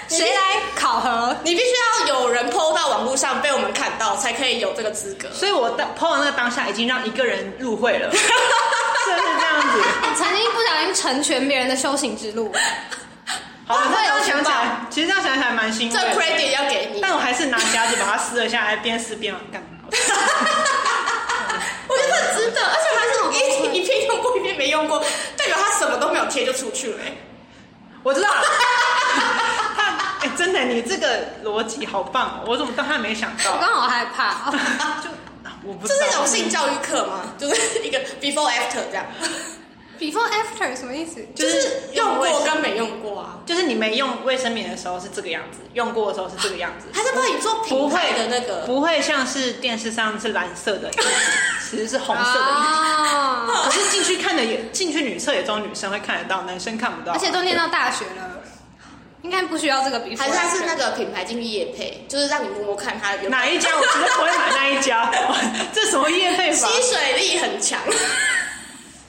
谁来考核？你必须要有人 PO 到网络上被我们看到，才可以有这个资格。所以我当 PO 完那个当下，已经让一个人入会了，是不是这样子？你曾经不小心成全别人的修行之路，好了，会有这样想起其实这样想起来蛮欣这慰的。credit 要给你，但我还是拿夹子把它撕了下来，边撕边干嘛？我觉得很值得，而且还是一一片用过一片没用过，代表他什么都没有贴就出去了、欸。我知道了。他 哎、真的，你这个逻辑好棒哦！我怎么当他没想到？我刚好害怕。就我不知道这是一种性教育课吗？就是一个 before after 这样，Before after 什么意思？就是用过跟没用过啊。就是你没用卫生棉的时候是这个样子，用过的时候是这个样子。他在帮你做不品会牌的那个，不会像是电视上是蓝色的，其实是红色的。哦，可是进去看的也进去女厕也只有女生会看得到，男生看不到。而且都念到大学了，应该不需要这个 before。还是它是那个品牌进去夜配，就是让你摸摸看它有哪一家？我绝对不会买那一家。这什么业配法？吸水力很强。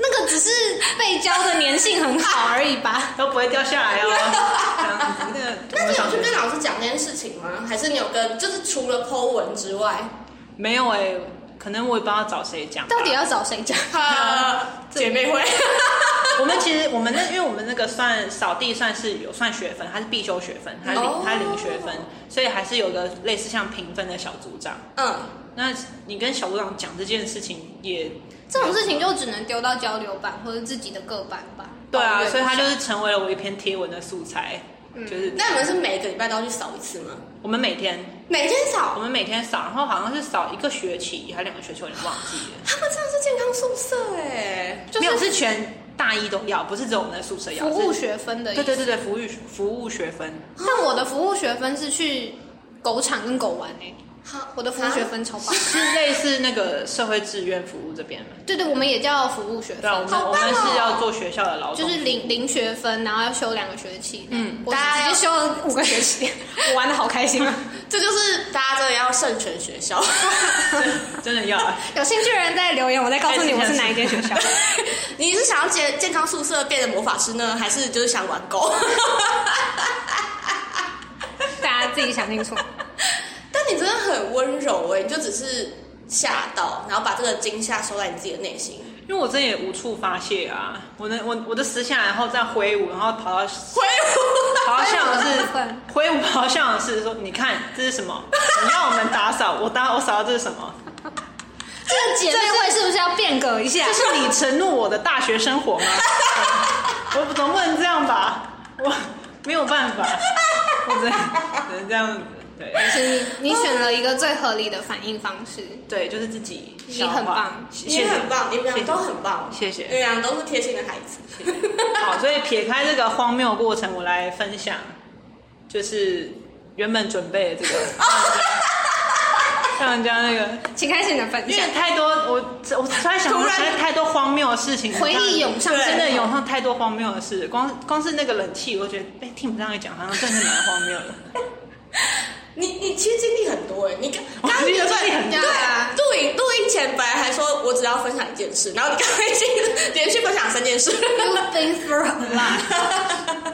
那个只是背胶的粘性很好而已吧？都不会掉下来哦。那个那你有去跟老师讲这件事情吗？还是你有跟，就是除了 Po 文之外，没有哎、可能我也不知道找谁讲。到底要找谁讲？呃，姐妹会，我们其实我们那因为我们那个算扫地算是有算学分，它是必修学分，它零、哦它零学分，所以还是有个类似像评分的小组长。嗯，那你跟小组长讲这件事情也这种事情就只能丢到交流版或者自己的各版吧。对啊，所以它就是成为了我一篇贴文的素材。就是那你们是每个礼拜都要去扫一次吗？我们每天每天扫我扫？们每天扫，然后好像是扫一个学期还是两个学期，我有点忘记了。他们真的是健康宿舍哎，就没有，是是全大一都要，不是只有我们的宿舍要。是服务学分的。对对对对，服务服务学分。但我的服务学分是去狗场跟狗玩诶、好，我的服务学分超棒。是类似那个社会志愿服务这边吗？对对，我们也叫服务学对啊，我分，们我们是要做学校的劳动，就是零零学分，然后要修两个学期。嗯我大家直接修了五个学期，我 玩的好开心啊！这就是大家真的要慎选学校。真的要啊。有兴趣的人在留言，我再告诉你我是哪一间学校。你是想要健健康宿舍变成魔法师呢，还是就是想玩狗？大家自己想清楚。但你真的很温柔哎，你就只是吓到，然后把这个惊吓收在你自己的内心。因为我真的也无处发泄啊，我能我我的撕下来，然后再挥舞，然后跑到挥舞，跑到校长室挥舞跑到校长室说：“你看这是什么？你要我们打扫，我打我扫到这是什么？这个姐妹会是不是要变革一下这？是你承诺我的大学生活吗？我总不能这样吧？我没有办法，我只能只能这样子。对是你你选了一个最合理的反应方式。对，就是自己你很棒。你很棒，你们俩都很棒，谢谢。对啊都是贴心的孩子。好，所以撇开这个荒谬过程，我来分享，就是原本准备的这个，像人家那个，请开始你的分享。因为。太多，我我突然想到，突然太多荒谬的事情，回忆涌上对真的涌上太多荒谬的事，光光是那个冷气，我觉得被 Tim 这样一讲，好像真的是蛮荒谬的。你你其实经历很多哎，你刚我刚其实原本经历很多对录影录音前本来还说我只要分享一件事，然后你刚才已经 连续分享三件事。You've been through a lot。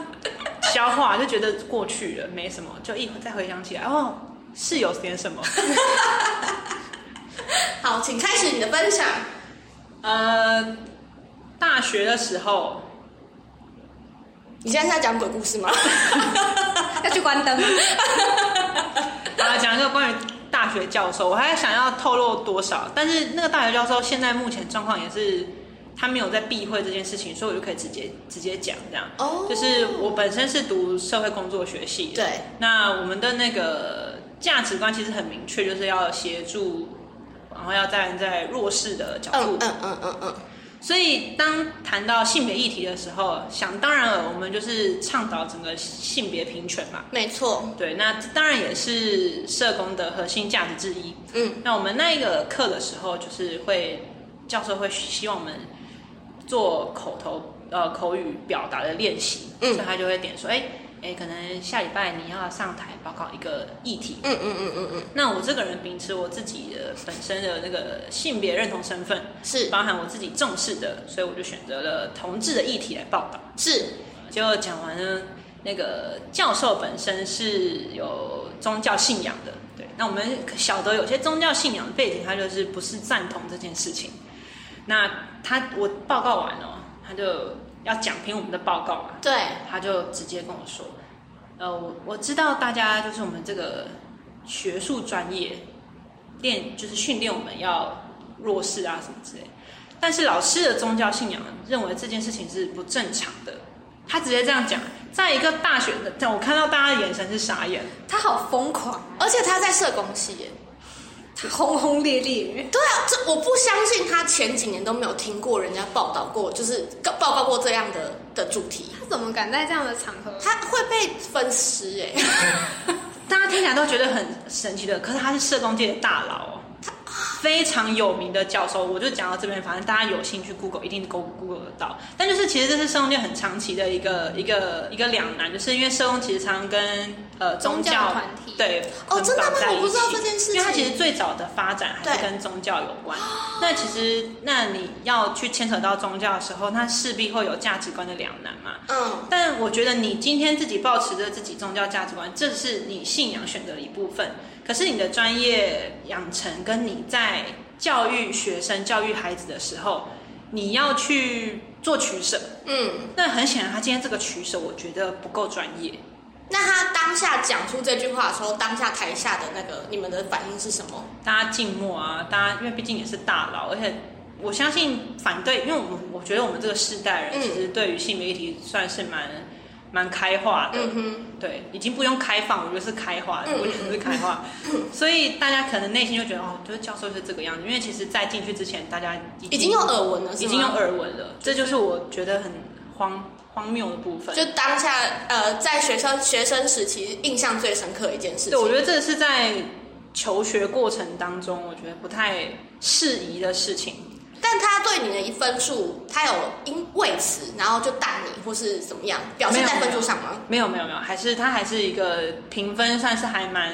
消化就觉得过去了，没什么，就一会再回想起来，哦，是有点什么。好，请开始你的分享。呃，大学的时候，你现在是在讲鬼故事吗？要去关灯。啊，讲一个关于大学教授，我还想要透露多少，但是那个大学教授现在目前状况也是他没有在避讳这件事情，所以我就可以直接直接讲这样。哦就是我本身是读社会工作学系的，对，那我们的那个价值观其实很明确，就是要协助，然后要站在弱势的角度嗯嗯嗯嗯嗯，所以当谈到性别议题的时候，想当然了，我们就是倡导整个性别平权嘛。没错。对，那这当然也是社工的核心价值之一。嗯，那我们那一个课的时候，就是会教授会希望我们做口头呃口语表达的练习，嗯所以他就会点说，哎哎，可能下礼拜你要上台报告一个议题。嗯嗯嗯嗯嗯，那我这个人秉持我自己的本身的那个性别认同身份，是包含我自己重视的，所以我就选择了同志的议题来报道。是，结果讲完呢，那个教授本身是有宗教信仰的，对。那我们晓得有些宗教信仰的背景，他就是不是赞同这件事情。那他我报告完了，他就要讲评我们的报告嘛，对，他就直接跟我说，呃，我我知道大家就是我们这个学术专业练，就是训练我们要弱势啊什么之类，但是老师的宗教信仰认为这件事情是不正常的。他直接这样讲，在一个大学的，在我看到大家的眼神是傻眼，他好疯狂，而且他在社工系耶。他 轰轰烈烈。对啊，这我不相信他前几年都没有听过人家报道过，就是报告过这样的的主题，他怎么敢在这样的场合？他会被分尸哎。大家听起来都觉得很神奇的，可是他是社工界的大佬哦，非常有名的教授。我就讲到这边，反正大家有兴趣 Google 一定 Go Google 得到。但就是其实这是社工界很长期的一个一个一个两难，就是因为社工其实常跟呃宗宗教教团体对哦真的吗我不知道起这件事情因为它其实最早的发展还是跟宗教有关。那其实那你要去牵扯到宗教的时候，那势必会有价值观的两难嘛。嗯，但我觉得你今天自己保持着自己宗教价值观，这是你信仰选择的一部分。可是你的专业养成跟你在教育学生、教育孩子的时候，你要去做取舍。嗯，那很显然，他今天这个取舍，我觉得不够专业。那他当下讲出这句话的时候，当下台下的那个你们的反应是什么？大家静默啊，大家因为毕竟也是大佬，而且我相信反对，因为我们我觉得我们这个世代人嗯其实对于性别议题算是蛮蛮开化的。嗯，对，已经不用开放，我觉得是开化的，嗯我觉得是开化，所以大家可能内心就觉得哦，就是教授是这个样子，因为其实，在进去之前，大家已已经有耳闻了，已经有耳闻了，这就是我觉得很荒荒谬的部分。就当下呃，在学生学生时期印象最深刻的一件事情。对，我觉得这是在求学过程当中，我觉得不太适宜的事情。但他对你的一分数，他有因为此然后就打你，或是怎么样表现在分数上吗？没有没有没有，还是他还是一个评分算是还蛮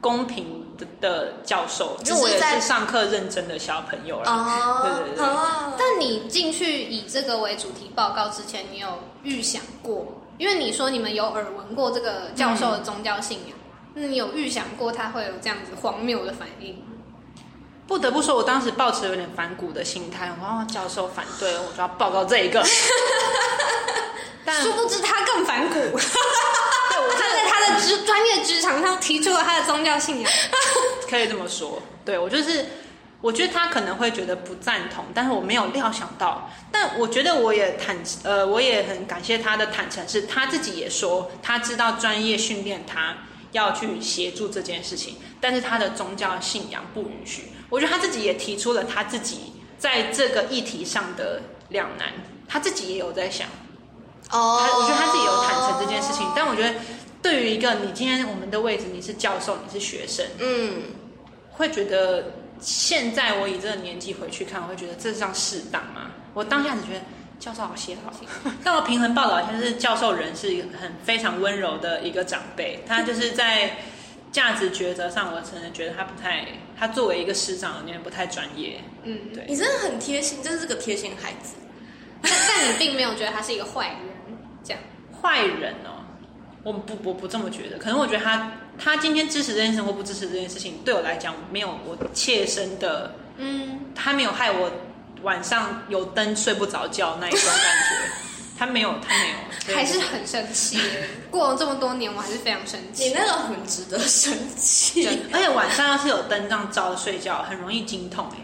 公平的的教授，因为我也是在上课认真的小朋友啦。哦，对对对哦但你进去以这个为主题报告之前，你有预想过？因为你说你们有耳闻过这个教授的宗教信仰，那你有预想过他会有这样子荒谬的反应？不得不说，我当时抱持有点反骨的心态，哇，教授反对，我就要报告这一个。但殊不知他更反骨，他在他的职专业职场上提出了他的宗教信仰。可以这么说，对我就是，我觉得他可能会觉得不赞同，但是我没有料想到。但我觉得我也坦，呃，我也很感谢他的坦诚，是他自己也说，他知道专业训练他要去协助这件事情，但是他的宗教信仰不允许。我觉得他自己也提出了他自己在这个议题上的两难，他自己也有在想。哦他我觉得他自己有坦诚这件事情，但我觉得对于一个你今天我们的位置，你是教授，你是学生，嗯，会觉得现在我以这个年纪回去看，我会觉得这样适当吗？我当下只觉得教授好写好，但我平衡报道一下，是教授人是一个很非常温柔的一个长辈，他就是在价值抉择上，我真的觉得他不太，他作为一个师长，有点不太专业。嗯，对你真的很贴心，真是个贴心孩子。但 但你并没有觉得他是一个坏人，这样。坏人哦，我不我不这么觉得，可能我觉得他他今天支持这件事或不支持这件事情，对我来讲没有我切身的，嗯，他没有害我晚上有灯睡不着觉那一种感觉，他没有，他没有，对还是很生气。过了这么多年，我还是非常生气你。那个很值得生气。而且晚上要是有灯这样照着睡觉，很容易经痛哎、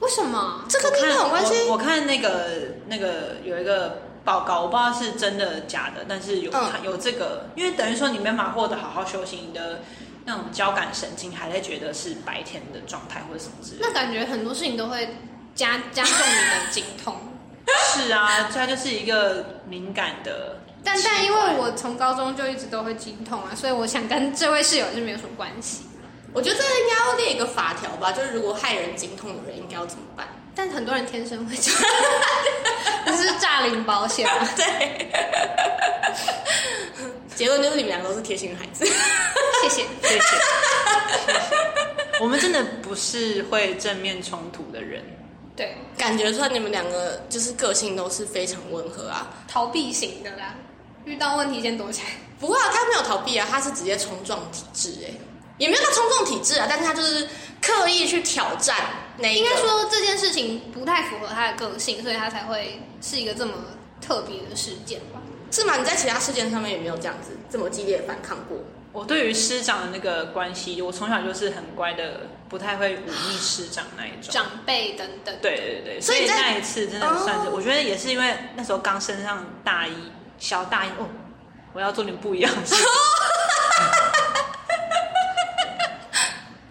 为什么？这跟你我有关系？我我看那个那个有一个报告，我不知道是真的假的，但是有嗯、有这个，因为等于说你没办法获得好好休息，你的那种交感神经还在觉得是白天的状态或者什么之类的。那感觉很多事情都会加加重你的 经痛。是啊，它就是一个敏感的。但但因为我从高中就一直都会经痛啊，所以我想跟这位室友是没有什么关系。我觉得这应该要列一个法条吧，就是如果害人经痛的人应该要怎么办？但很多人天生会这样，这是诈领保险吗。对，结论就是你们两个都是贴心的孩子。谢谢。谢谢，谢谢。我们真的不是会正面冲突的人，对，感觉出来你们两个就是个性都是非常温和啊。逃避型的啦，遇到问题先躲起来。不会啊，他没有逃避啊，他是直接冲撞体制、哎，也没有他冲撞体制啊，但是他就是刻意去挑战那。应该说这件事情不太符合他的个性，所以他才会是一个这么特别的事件吧。是吗？你在其他事件上面也没有这样子这么激烈的反抗过？我对于师长的那个关系，我从小就是很乖的，不太会忤逆师长那一种。长辈等等，对对对，所以那一次真的算是，哦我觉得也是因为那时候刚升上大一，小大一哦，我要做点不一样的事。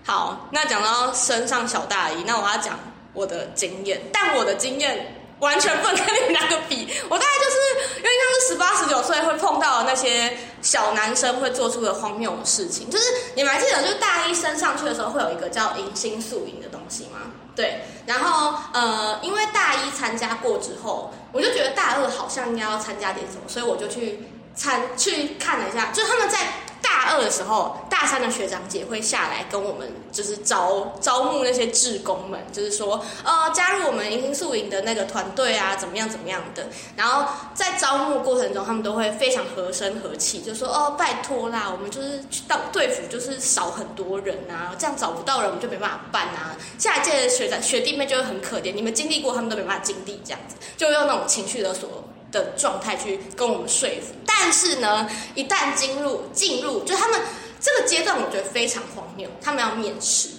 好，那讲到升上小大一，那我要讲我的经验，但我的经验完全不能跟你们两个比。我大概就是有点像是十八、十九岁会碰到那些小男生会做出的荒谬的事情。就是你们还记得，就是大一升上去的时候会有一个叫迎新宿营的东西吗？对，然后呃，因为大一参加过之后，我就觉得大二好像应该要参加点什么，所以我就去参去看了一下，就他们在大二的时候，大三的学长姐会下来跟我们就是招招募那些志工们，就是说呃加入我们迎新宿营的那个团队啊，怎么样怎么样的。然后在招募过程中，他们都会非常和声和气，就说哦拜托啦，我们就是去到队服就是少很多人啊，这样找不到人我们就没办法办啊。下一届的学长学弟妹就会很可怜，你们经历过，他们都没办法经历，这样子就用那种情绪勒索的状态去跟我们说服。但是呢，一旦进入进入，就他们这个阶段，我觉得非常荒谬。他们要面试，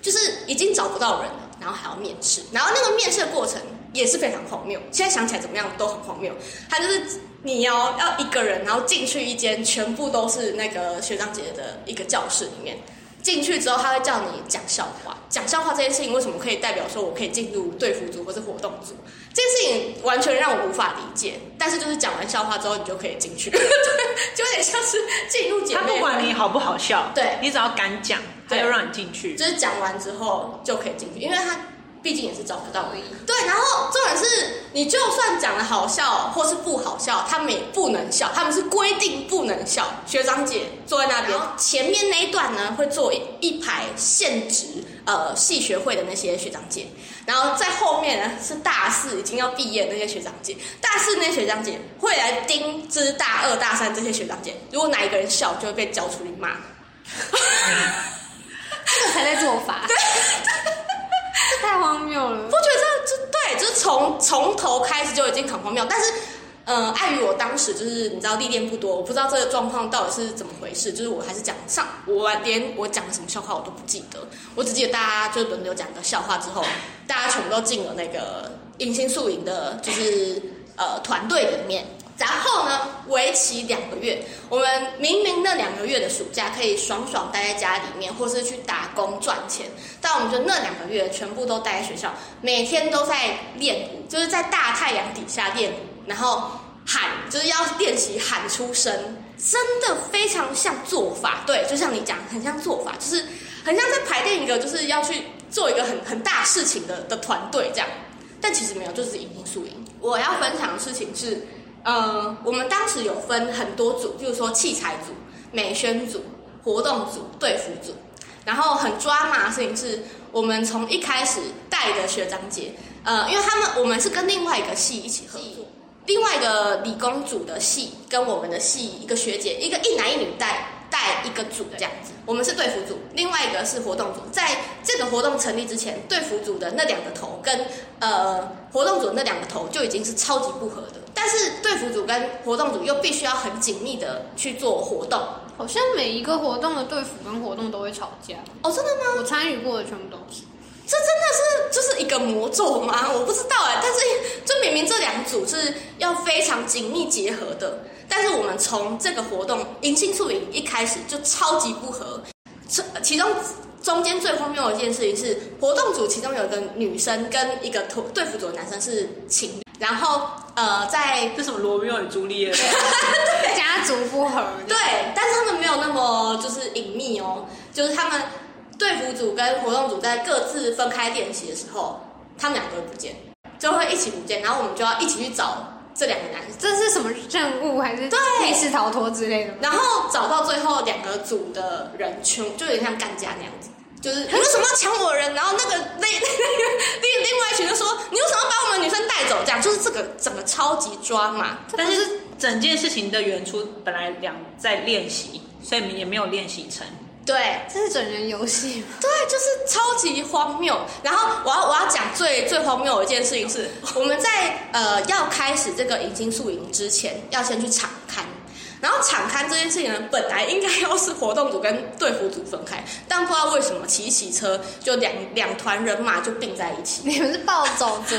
就是已经找不到人了，然后还要面试，然后那个面试的过程也是非常荒谬。现在想起来怎么样都很荒谬。他就是你要要一个人，然后进去一间全部都是那个学长姐的一个教室里面。进去之后，他会叫你讲笑话。讲笑话这件事情，为什么可以代表说我可以进入队服组或是活动组？这件事情完全让我无法理解。但是就是讲完笑话之后，你就可以进去，对，就有点像是进入姐妹他。不管你好不好笑，对你只要敢讲，他就让你进去。就是讲完之后就可以进去，因为他毕竟也是找不到而已。对，然后重点是你就算讲的好笑或是不好笑，他们也不能笑，他们是规定不能笑。学长姐坐在那边，前面那一段呢会坐一一排现职呃系学会的那些学长姐，然后在后面呢是大四已经要毕业的那些学长姐，大四那些学长姐会来盯，就是大二大三这些学长姐，如果哪一个人笑，就会被叫出去骂。这个才在做法，谬了不。觉得这对，就是从从头开始就已经很荒谬。但是，呃，碍于我当时就是你知道历练不多，我不知道这个状况到底是怎么回事。就是我还是讲上，我连我讲的什么笑话我都不记得，我只记得大家就轮流讲个笑话之后，大家全部都进了那个迎新宿营的，就是呃团队里面。然后呢，为期两个月，我们明明那两个月的暑假可以爽爽待在家里面，或是去打工赚钱，但我们就那两个月全部都待在学校，每天都在练舞，就是在大太阳底下练舞，然后喊，就是要练习喊出声，真的非常像做法。对，就像你讲，很像做法，就是很像在排练一个就是要去做一个很很大事情的的团队这样。但其实没有，就是迎新宿营。我要分享的事情是。呃，我们当时有分很多组，就是说器材组、美宣组、活动组、队服组。然后很抓马的事情是，我们从一开始带的学长姐，呃，因为他们我们是跟另外一个系一起合作，另外一个理工组的系跟我们的系一个学姐，一个一男一女带带带一个组这样子，我们是队服组，另外一个是活动组。在这个活动成立之前，队服组的那两个头跟呃活动组那两个头就已经是超级不合的，但是队服组跟活动组又必须要很紧密的去做活动。好像每一个活动的队服跟活动都会吵架。哦，真的吗？我参与过的全部都是。这真的是就是一个魔咒吗？我不知道哎，但是这明明这两组是要非常紧密结合的，但是我们从这个活动迎新宿营一开始就超级不合。这其中中间最荒谬的一件事情是，活动组其中有一个女生跟一个同队服组的男生是情侣，然后呃，在这什么罗密欧与朱丽叶？家族不合。对，但是他们没有那么就是隐秘哦，就是他们。队服组跟活动组在各自分开练习的时候，他们两个会不见，就会一起不见，然后我们就要一起去找这两个男生。这是什么任务还是对密室逃脱之类的？然后找到最后两个组的人，全就有点像干架那样子，就是 你为什么要抢我人？然后那个 那那个另另外一群就说你为什么要把我们女生带走？这样就是这个整个超级抓嘛。但是整件事情的原初本来两在练习，所以也没有练习成。对，这是整人游戏。对，就是超级荒谬。然后我要我要讲最最荒谬的一件事情是，我们在呃要开始这个迎新宿营之前，要先去场刊。然后场刊这件事情呢，本来应该要是活动组跟队服组分开，但不知道为什么骑骑车就两两团人马就并在一起。你们是暴走族。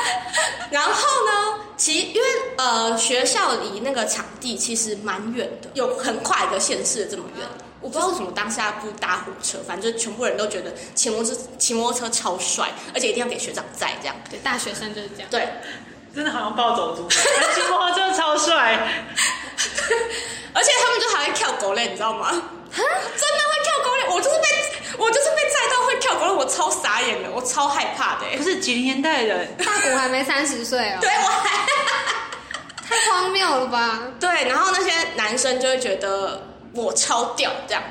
然后呢，其因为呃学校离那个场地其实蛮远的，有很快一个县市这么远。我不知道为什么当下不搭火车，反正全部人都觉得骑摩托车骑摩托车超帅，而且一定要给学长载这样。对，大学生就是这样。对，真的好像暴走族，骑摩托车超帅，而且他们就还会跳狗链，你知道吗？真的会跳狗链，我就是被我就是被载到会跳狗链，我超傻眼的，我超害怕的。不是几零年代人，大谷还没三十岁哦。对我还太荒谬了吧？对，然后那些男生就会觉得。我超屌，这样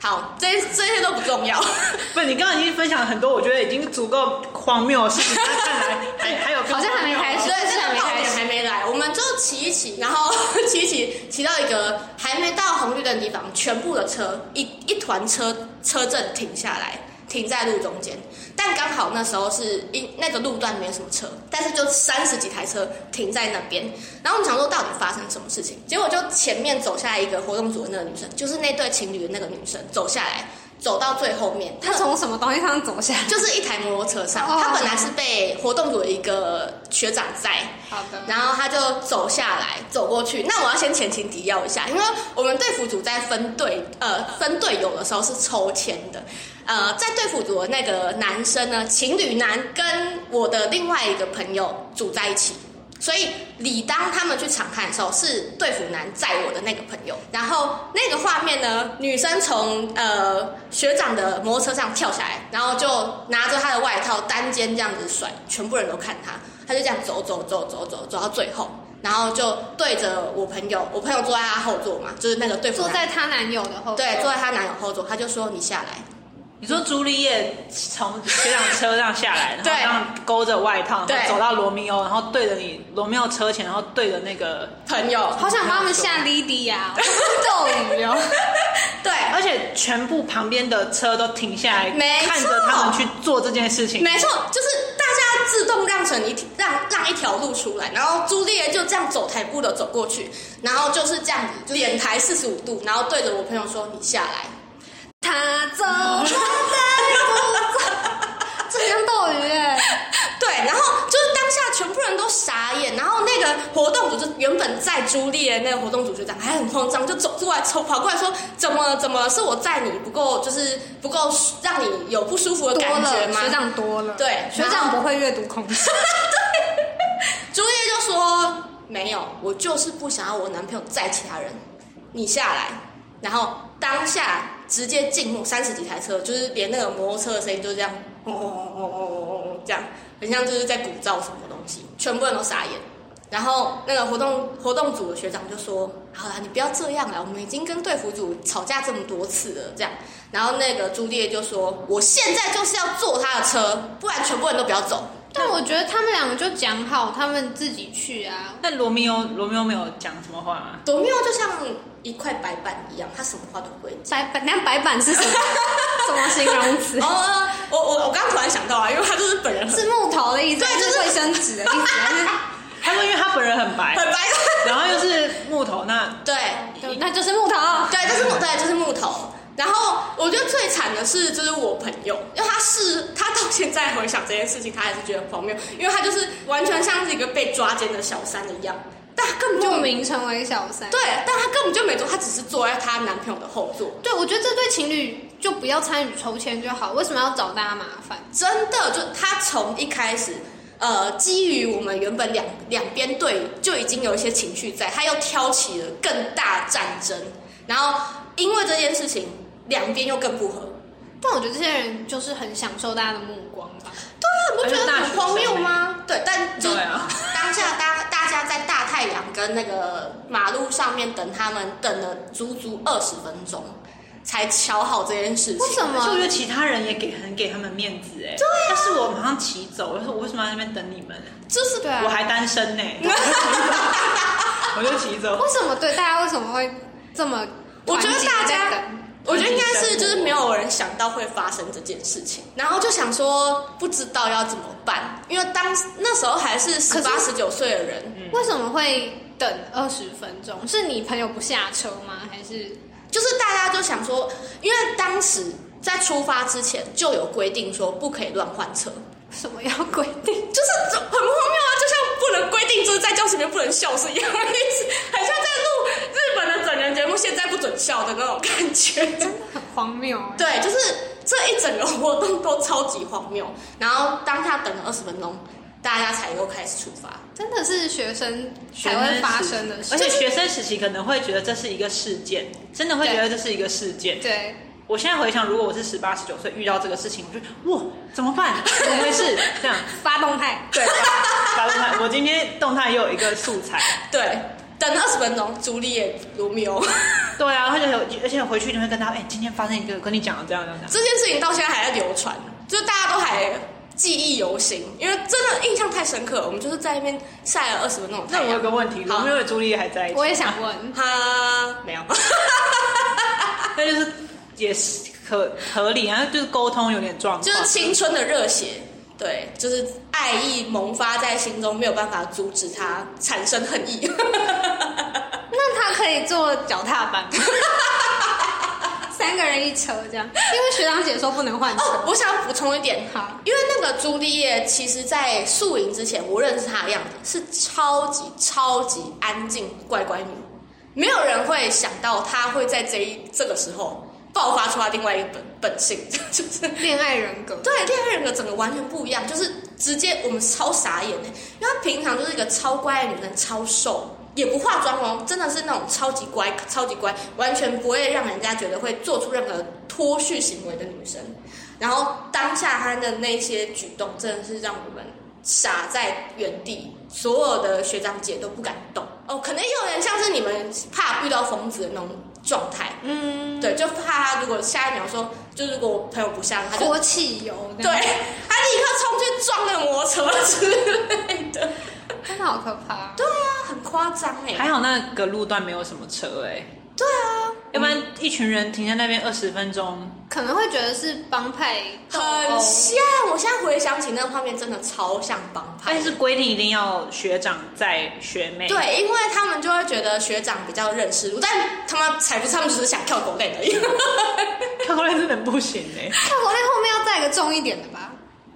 好，这这些都不重要。不，你刚刚已经分享了很多，我觉得已经足够荒谬的事情。看来还 还有，好像还没开始，对，这还没开始，还没来。我们就骑一骑，然后 骑一骑，骑到一个还没到红绿灯的地方，全部的车一一团车车阵停下来。停在路中间，但刚好那时候是因那个路段没什么车，但是就三十几台车停在那边。然后我们想说到底发生什么事情，结果就前面走下来一个活动组的那个女生，就是那对情侣的那个女生走下来。走到最后面，她从什么东西上走下来？就是一台摩托车上。他本来是被活动组的一个学长载，好的。然后他就走下来，走过去。那我要先前情提要一下，因为我们队服组在分队呃分队友的时候是抽签的。呃，在队服组的那个男生呢，情侣男跟我的另外一个朋友组在一起。所以，理当他们去场看的时候，是队服男载我的那个朋友。然后那个画面呢，女生从呃学长的摩托车上跳下来，然后就拿着他的外套单肩这样子甩，全部人都看他，他就这样走走走走走走到最后，然后就对着我朋友，我朋友坐在他后座嘛，就是那个队服坐在他男友的后对，坐在他男友后座，他就说你下来。你说朱丽叶从学长车上下来，然后这样勾着外套，然后走到罗密欧，然后对着你罗密欧车前，然后对着那个朋友，好想帮他们下 Lily 呀，逗你哟。对，而且全部旁边的车都停下来，看着他们去做这件事情。没错，就是大家自动让成一让让一条路出来，然后朱丽叶就这样走台步的走过去，然后就是这样子脸抬四十五度，然后对着我朋友说：“你下来。”他走，他带不走，这像斗鱼哎。对，然后就是当下全部人都傻眼，然后那个活动组就原本在朱丽的那个活动组学长还很慌张，就走过来，抽跑过来说：“怎么怎么是我载你不够，就是不够让你有不舒服的感觉吗？”学长多了，对，学长不会阅读空气。对，朱丽就说：“没有，我就是不想要我男朋友载其他人，你下来。”然后当下。直接静默，三十几台车，就是连那个摩托车的声音就这样，轰轰轰轰轰轰轰这样，很像就是在鼓噪什么东西，全部人都傻眼。然后那个活动活动组的学长就说：“好啦，你不要这样了，我们已经跟队服组吵架这么多次了。”这样，然后那个朱烈就说：“我现在就是要坐他的车，不然全部人都不要走。”但我觉得他们两个就讲好，他们自己去啊。那罗密欧罗密欧没有讲什么话吗？罗密欧就像一块白板一样，他什么话都不会讲。白板，那白板是什么？什么形容词？哦，我我我刚刚突然想到啊，因为他就是本人很是木头的意思，对就是卫生纸的意思，还 是他说因为他本人很白，很白，然后又是木头，那对那就是木头。对，就是木对，就是木头。然后我觉得最惨的是，就是我朋友，因为他是他到现在回想这件事情，他还是觉得很荒谬，因为他就是完全像是一个被抓奸的小三一样，但他根本就莫名成为小三。对，但他根本就没做，他只是坐在她男朋友的后座。对，我觉得这对情侣就不要参与抽签就好，为什么要找大家麻烦？真的，就他从一开始，呃，基于我们原本两两边对就已经有一些情绪在，他又挑起了更大战争，然后因为这件事情，两边又更不合。但我觉得这些人就是很享受大家的目光吧。对啊，你不觉得很荒谬吗？对，但就啊当下大大家在大太阳跟那个马路上面等他们，等了足足二十分钟才瞧好这件事情。为什么而且我觉得其他人也给很给他们面子哎。对但是我马上骑走，我说我为什么要在那边等你们？就是对啊我还单身呢，我就骑走。为什么对大家为什么会这么我觉得大家？我觉得应该是就是没有人想到会发生这件事情，然后就想说不知道要怎么办，因为当那时候还是十八十九岁的人，为什么会等二十分钟？是你朋友不下车吗？还是就是大家就想说，因为当时在出发之前就有规定说不可以乱换车，什么要规定？就是很荒谬啊，就像不能规定就是在教室里面不能笑是一样的意思，很像在录日本的整人节目，现在不准笑的那种感觉。真的很荒谬欸。对，就是这一整个活动都超级荒谬。然后当下等了二十分钟，大家才又开始出发。真的是学生学才会发生的事，而且学生时期可能会觉得这是一个事件，真的会觉得这是一个事件。对，我现在回想，如果我是十八、十九岁遇到这个事情，我就哇，怎么办？怎么回事？这样 发动态。对，发动态。我今天动态又有一个素材。对，等二十分钟，朱丽叶、罗密欧对啊，而且有而且回去你会跟他，哎、今天发生一个跟你讲的这样这件事情到现在还在流传，就是大家都还记忆犹新，因为真的印象太深刻了。我们就是在那边晒了二十分钟的那我有。个问题，好罗密欧与朱丽叶还在一起？我也想问，他没有，那就是也是可合理啊，就是沟通有点状况。就是青春的热血，对，就是爱意萌发在心中，没有办法阻止他产生恨意。那他可以坐脚踏板吗？三个人一车这样，因为学长姐说不能换车。哦，我想补充一点，哈，因为那个朱丽叶，其实在宿营之前，我认识她的样子是超级超级安静乖乖女，没有人会想到她会在这一这个时候爆发出她另外一个本本性，就是恋爱人格。对恋爱人格整个完全不一样，就是直接我们超傻眼哎，因为她平常就是一个超乖的女生，超瘦。也不化妆哦，真的是那种超级乖、超级乖，完全不会让人家觉得会做出任何脱序行为的女生。然后当下她的那些举动，真的是让我们傻在原地，所有的学长姐都不敢动。哦，可能有人像是你们怕遇到疯子的那种状态，嗯，对，就怕他如果下一秒说，就如果我朋友不下，他就泼汽油。对，他立刻冲去撞那个摩托车之类的。真的好可怕。对啊，很夸张哎。还好那个路段没有什么车哎、对啊，要不然一群人停在那边二十分钟，可能会觉得是帮派斗很殴像。我现在回想起那个画面，真的超像帮派但。是规定一定要学长在学妹。对，因为他们就会觉得学长比较认识路，但他们才不是，他们只是想跳狗链而已。跳过来真的不行哎、跳狗链后面要载个重一点的吧？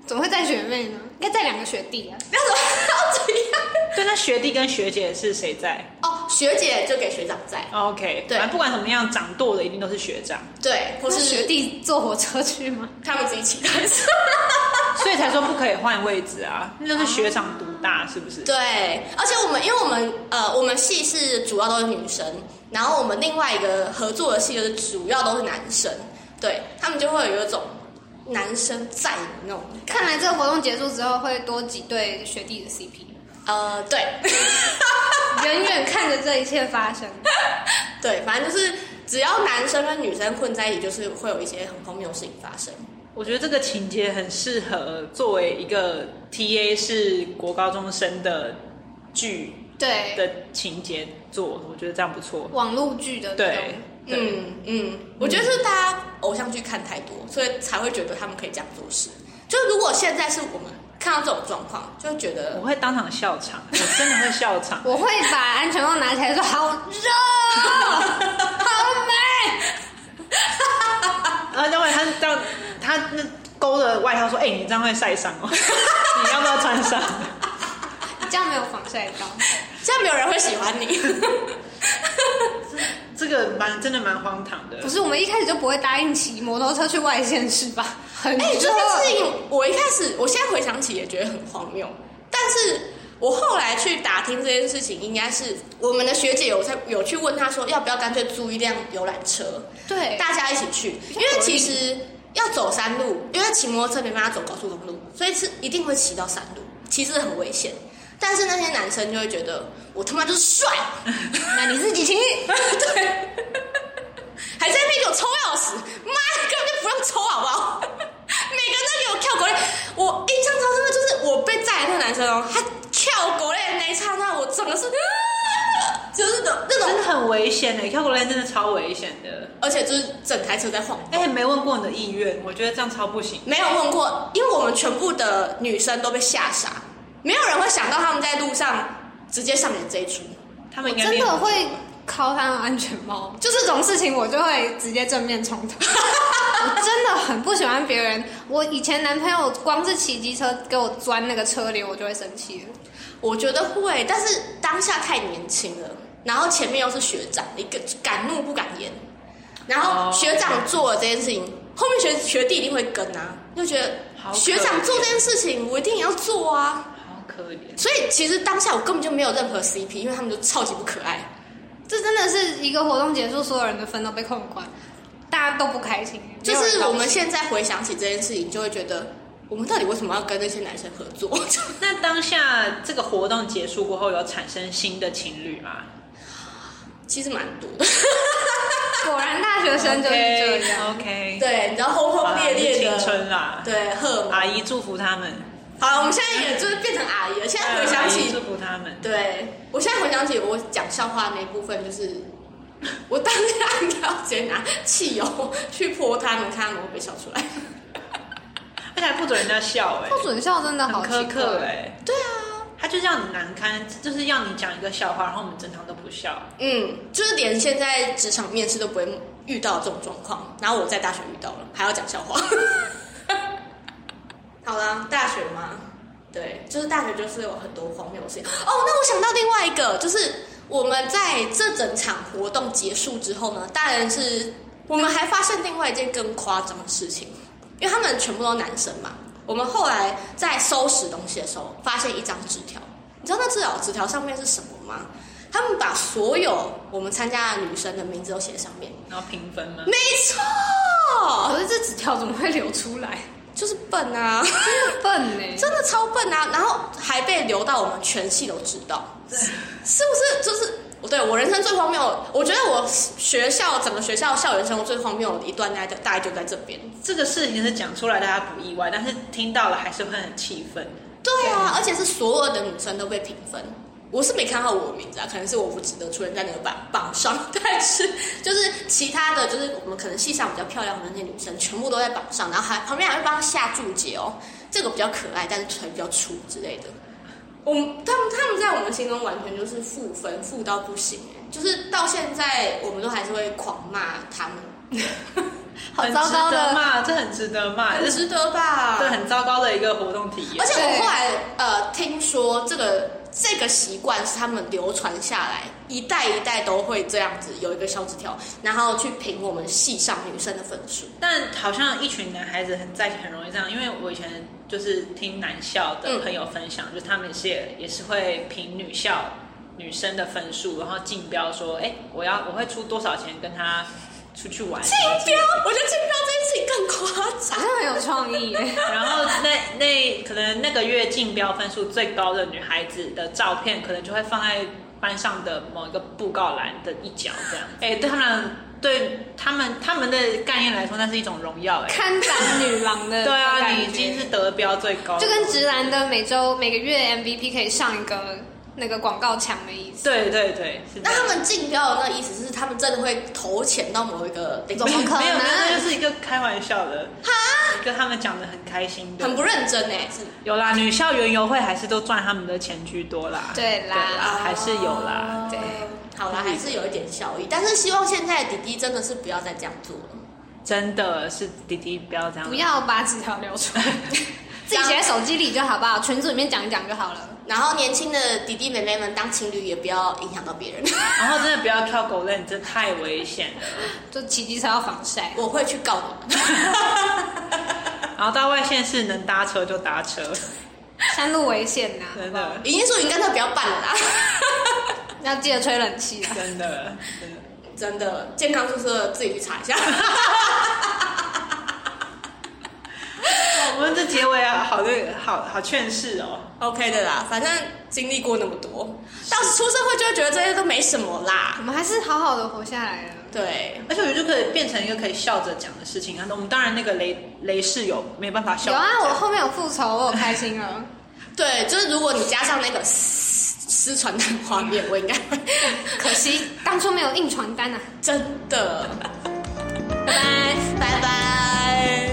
怎么会载学妹呢？应该在两个学弟啊。要怎么要怎样？对，那学弟跟学姐是谁在、哦，学姐就给学长在，哦、？OK，对不管怎么样，掌舵的一定都是学长，对，或是学弟坐火车去吗？他们自己请开始。所以才说不可以换位置啊，那就是学长独大，是不是？对，而且我们因为我们呃，我们系是主要都是女生，然后我们另外一个合作的系就是主要都是男生，对他们就会有一种男生在的那种看来这个活动结束之后会多几对学弟的 CP，呃，对，远远看着这一切发生。对，反正就是只要男生跟女生混在一起，就是会有一些很荒谬的事情发生。我觉得这个情节很适合作为一个 T A 是国高中生的剧对，的情节做，我觉得这样不错。网络剧的对，嗯嗯，我觉得是大家偶像剧看太多，所以才会觉得他们可以这样做事。就如果现在是我们看到这种状况，就会觉得我会当场笑场，我真的会笑场。我会把安全帽拿起来说好热，好美。然后待会他到他那勾着外套说：“哎、你这样会晒伤哦，你要不要穿上这样没有防晒膏。这样没有人会喜欢你。？”这个蛮真的蛮荒唐的不。是，我们一开始就不会答应骑摩托车去外县市吧？很哎、这热件事情我一开始，我现在回想起也觉得很荒谬，但是我后来去打听这件事情，应该是我们的学姐有在有去问她说，要不要干脆租一辆游览车，对，大家一起去，因为其实要走山路，因为骑摩托车没办法走高速公路，所以是一定会骑到山路，其实很危险。但是那些男生就会觉得我他妈就是帅，那你自己骑。对，还在那边给我抽钥匙，妈的，根本就不用抽好不好？每个人都给我跳狗链，我印象超深刻，就是我被载的那个男生哦，他跳狗链的那一刹那，我整个是，啊就是那种那种，真的很危险的，跳过来真的超危险的。而且就是整台车在晃动。哎、没问过你的意愿，我觉得这样超不行。没有问过，因为我们全部的女生都被吓傻，没有人会想到他们在路上直接上演这一出。他们应该真的会敲他的安全帽，就这种事情我就会直接正面冲突。我真的很不喜欢别人。我以前男朋友光是骑机车给我钻那个车帘，我就会生气了。我觉得会，但是当下太年轻了，然后前面又是学长，一个敢怒不敢言，然后哦学长做了这件事情，后面学学弟一定会跟啊，就觉得学长做这件事情，我一定也要做啊。好可怜。所以其实当下我根本就没有任何 CP，因为他们都超级不可爱。这真的是一个活动结束，所有人的分都被扣光，大家都不开心。就是我们现在回想起这件事情，就会觉得我们到底为什么要跟那些男生合作？那当下这个活动结束过后，有产生新的情侣吗？其实蛮多的。果然大学生就是这样。OK，对，你知道轰轰烈烈的青春啦。对荷尔蒙阿姨祝福他们。好，我们现在也就是变成阿姨了。现在回想起祝，福他们。对我现在回想起我讲笑话那一部分，就是我当下应该要直接拿汽油去泼他们，看他们会不会笑出来。而且还不准人家笑哎、不准笑真的好苛刻怪。哎、对啊，他就是要你难堪，就是要你讲一个笑话，然后我们整场都不笑。嗯，就是连现在职场面试都不会遇到这种状况，然后我在大学遇到了，还要讲笑话。好啦，大学吗，对，就是大学就是有很多荒谬的事情。哦，那我想到另外一个，就是我们在这整场活动结束之后呢，当然是我们还发现另外一件更夸张的事情，因为他们全部都男生嘛。我们后来在收拾东西的时候，发现一张纸条，你知道那纸条纸条上面是什么吗？他们把所有我们参加的女生的名字都写在上面。然后评分吗？没错，可是这纸条怎么会流出来？就是笨啊，笨呢、真的超笨啊！然后还被留到我们全系都知道，对是不是？就是我对我人生最荒谬，我觉得我学校整个学校校园生活最荒谬的一段，大概大概就在这边。这个事情是讲出来大家不意外，但是听到了还是会很气愤。对啊，而且是所有的女生都被评分。我是没看到我的名字啊，可能是我不值得出现在那个榜榜上，但是 就是其他的就是我们可能系上比较漂亮的那些女生，全部都在榜上，然后还旁边还会帮她下注解哦，这个比较可爱，但是腿比较粗之类的。我们他们他们在我们心中完全就是负分，负到不行，就是到现在我们都还是会狂骂他们，好很糟糕的。嘛，这很值得骂，这是很值得吧？对很糟糕的一个活动体验而。且我后来呃听说这个这个习惯是他们流传下来，一代一代都会这样子，有一个小纸条，然后去评我们系上女生的分数。但好像一群男孩子很在一起很容易这样，因为我以前就是听男校的朋友分享，就是他们是也也是会评女校女生的分数，然后竞标说，哎，我要我会出多少钱跟他出去玩。竞标，我觉得竞标这件事情更夸好张。像很有创意耶。然后那那可能那个月竞标分数最高的女孩子的照片，可能就会放在班上的某一个布告栏的一角这样。哎，对他们对他们他们的概念来说，那是一种荣耀哎。看展女郎的 对啊，你已经是得标最高，就跟直男的每周每个月 MVP 可以上一个那个广告墙的意思。对对对，那他们竞标的那个意思是，他们真的会投钱到某一个怎么可能没有没有，那就是一个开玩笑的，哈，跟他们讲的很开心的，很不认真哎，是有啦，女校园游会还是都赚他们的钱居多啦。对啦啦，还是有啦。对好啦，还是有一点效益，但是希望现在的弟弟真的是不要再这样做了。真的是弟弟不要这样，不要把纸条留出来，自己写在手机里就好不好？群组里面讲一讲就好了。然后年轻的弟弟妹妹们当情侣也不要影响到别人。然后真的不要跳狗链，这太危险了。就骑机车要防晒。我会去告你们。然后到外县市能搭车就搭车，山路危险呐、真的影音宿营干脆不要办了啦。要记得吹冷气啊。真的真的。真的，健康宿舍自己去查一下。我们这结尾啊，好的好好劝世哦。OK 的啦，反正经历过那么多，到出社会就会觉得这些都没什么啦我。们还是好好的活下来了。对，而且我觉得就可以变成一个可以笑着讲的事情啊。那我们当然那个雷雷室友没办法笑有啊，我后面有复仇，我有开心了。对，就是如果你加上那个撕撕传单画面，我应该会 可惜当初没有印传单啊。真的。拜拜。拜拜。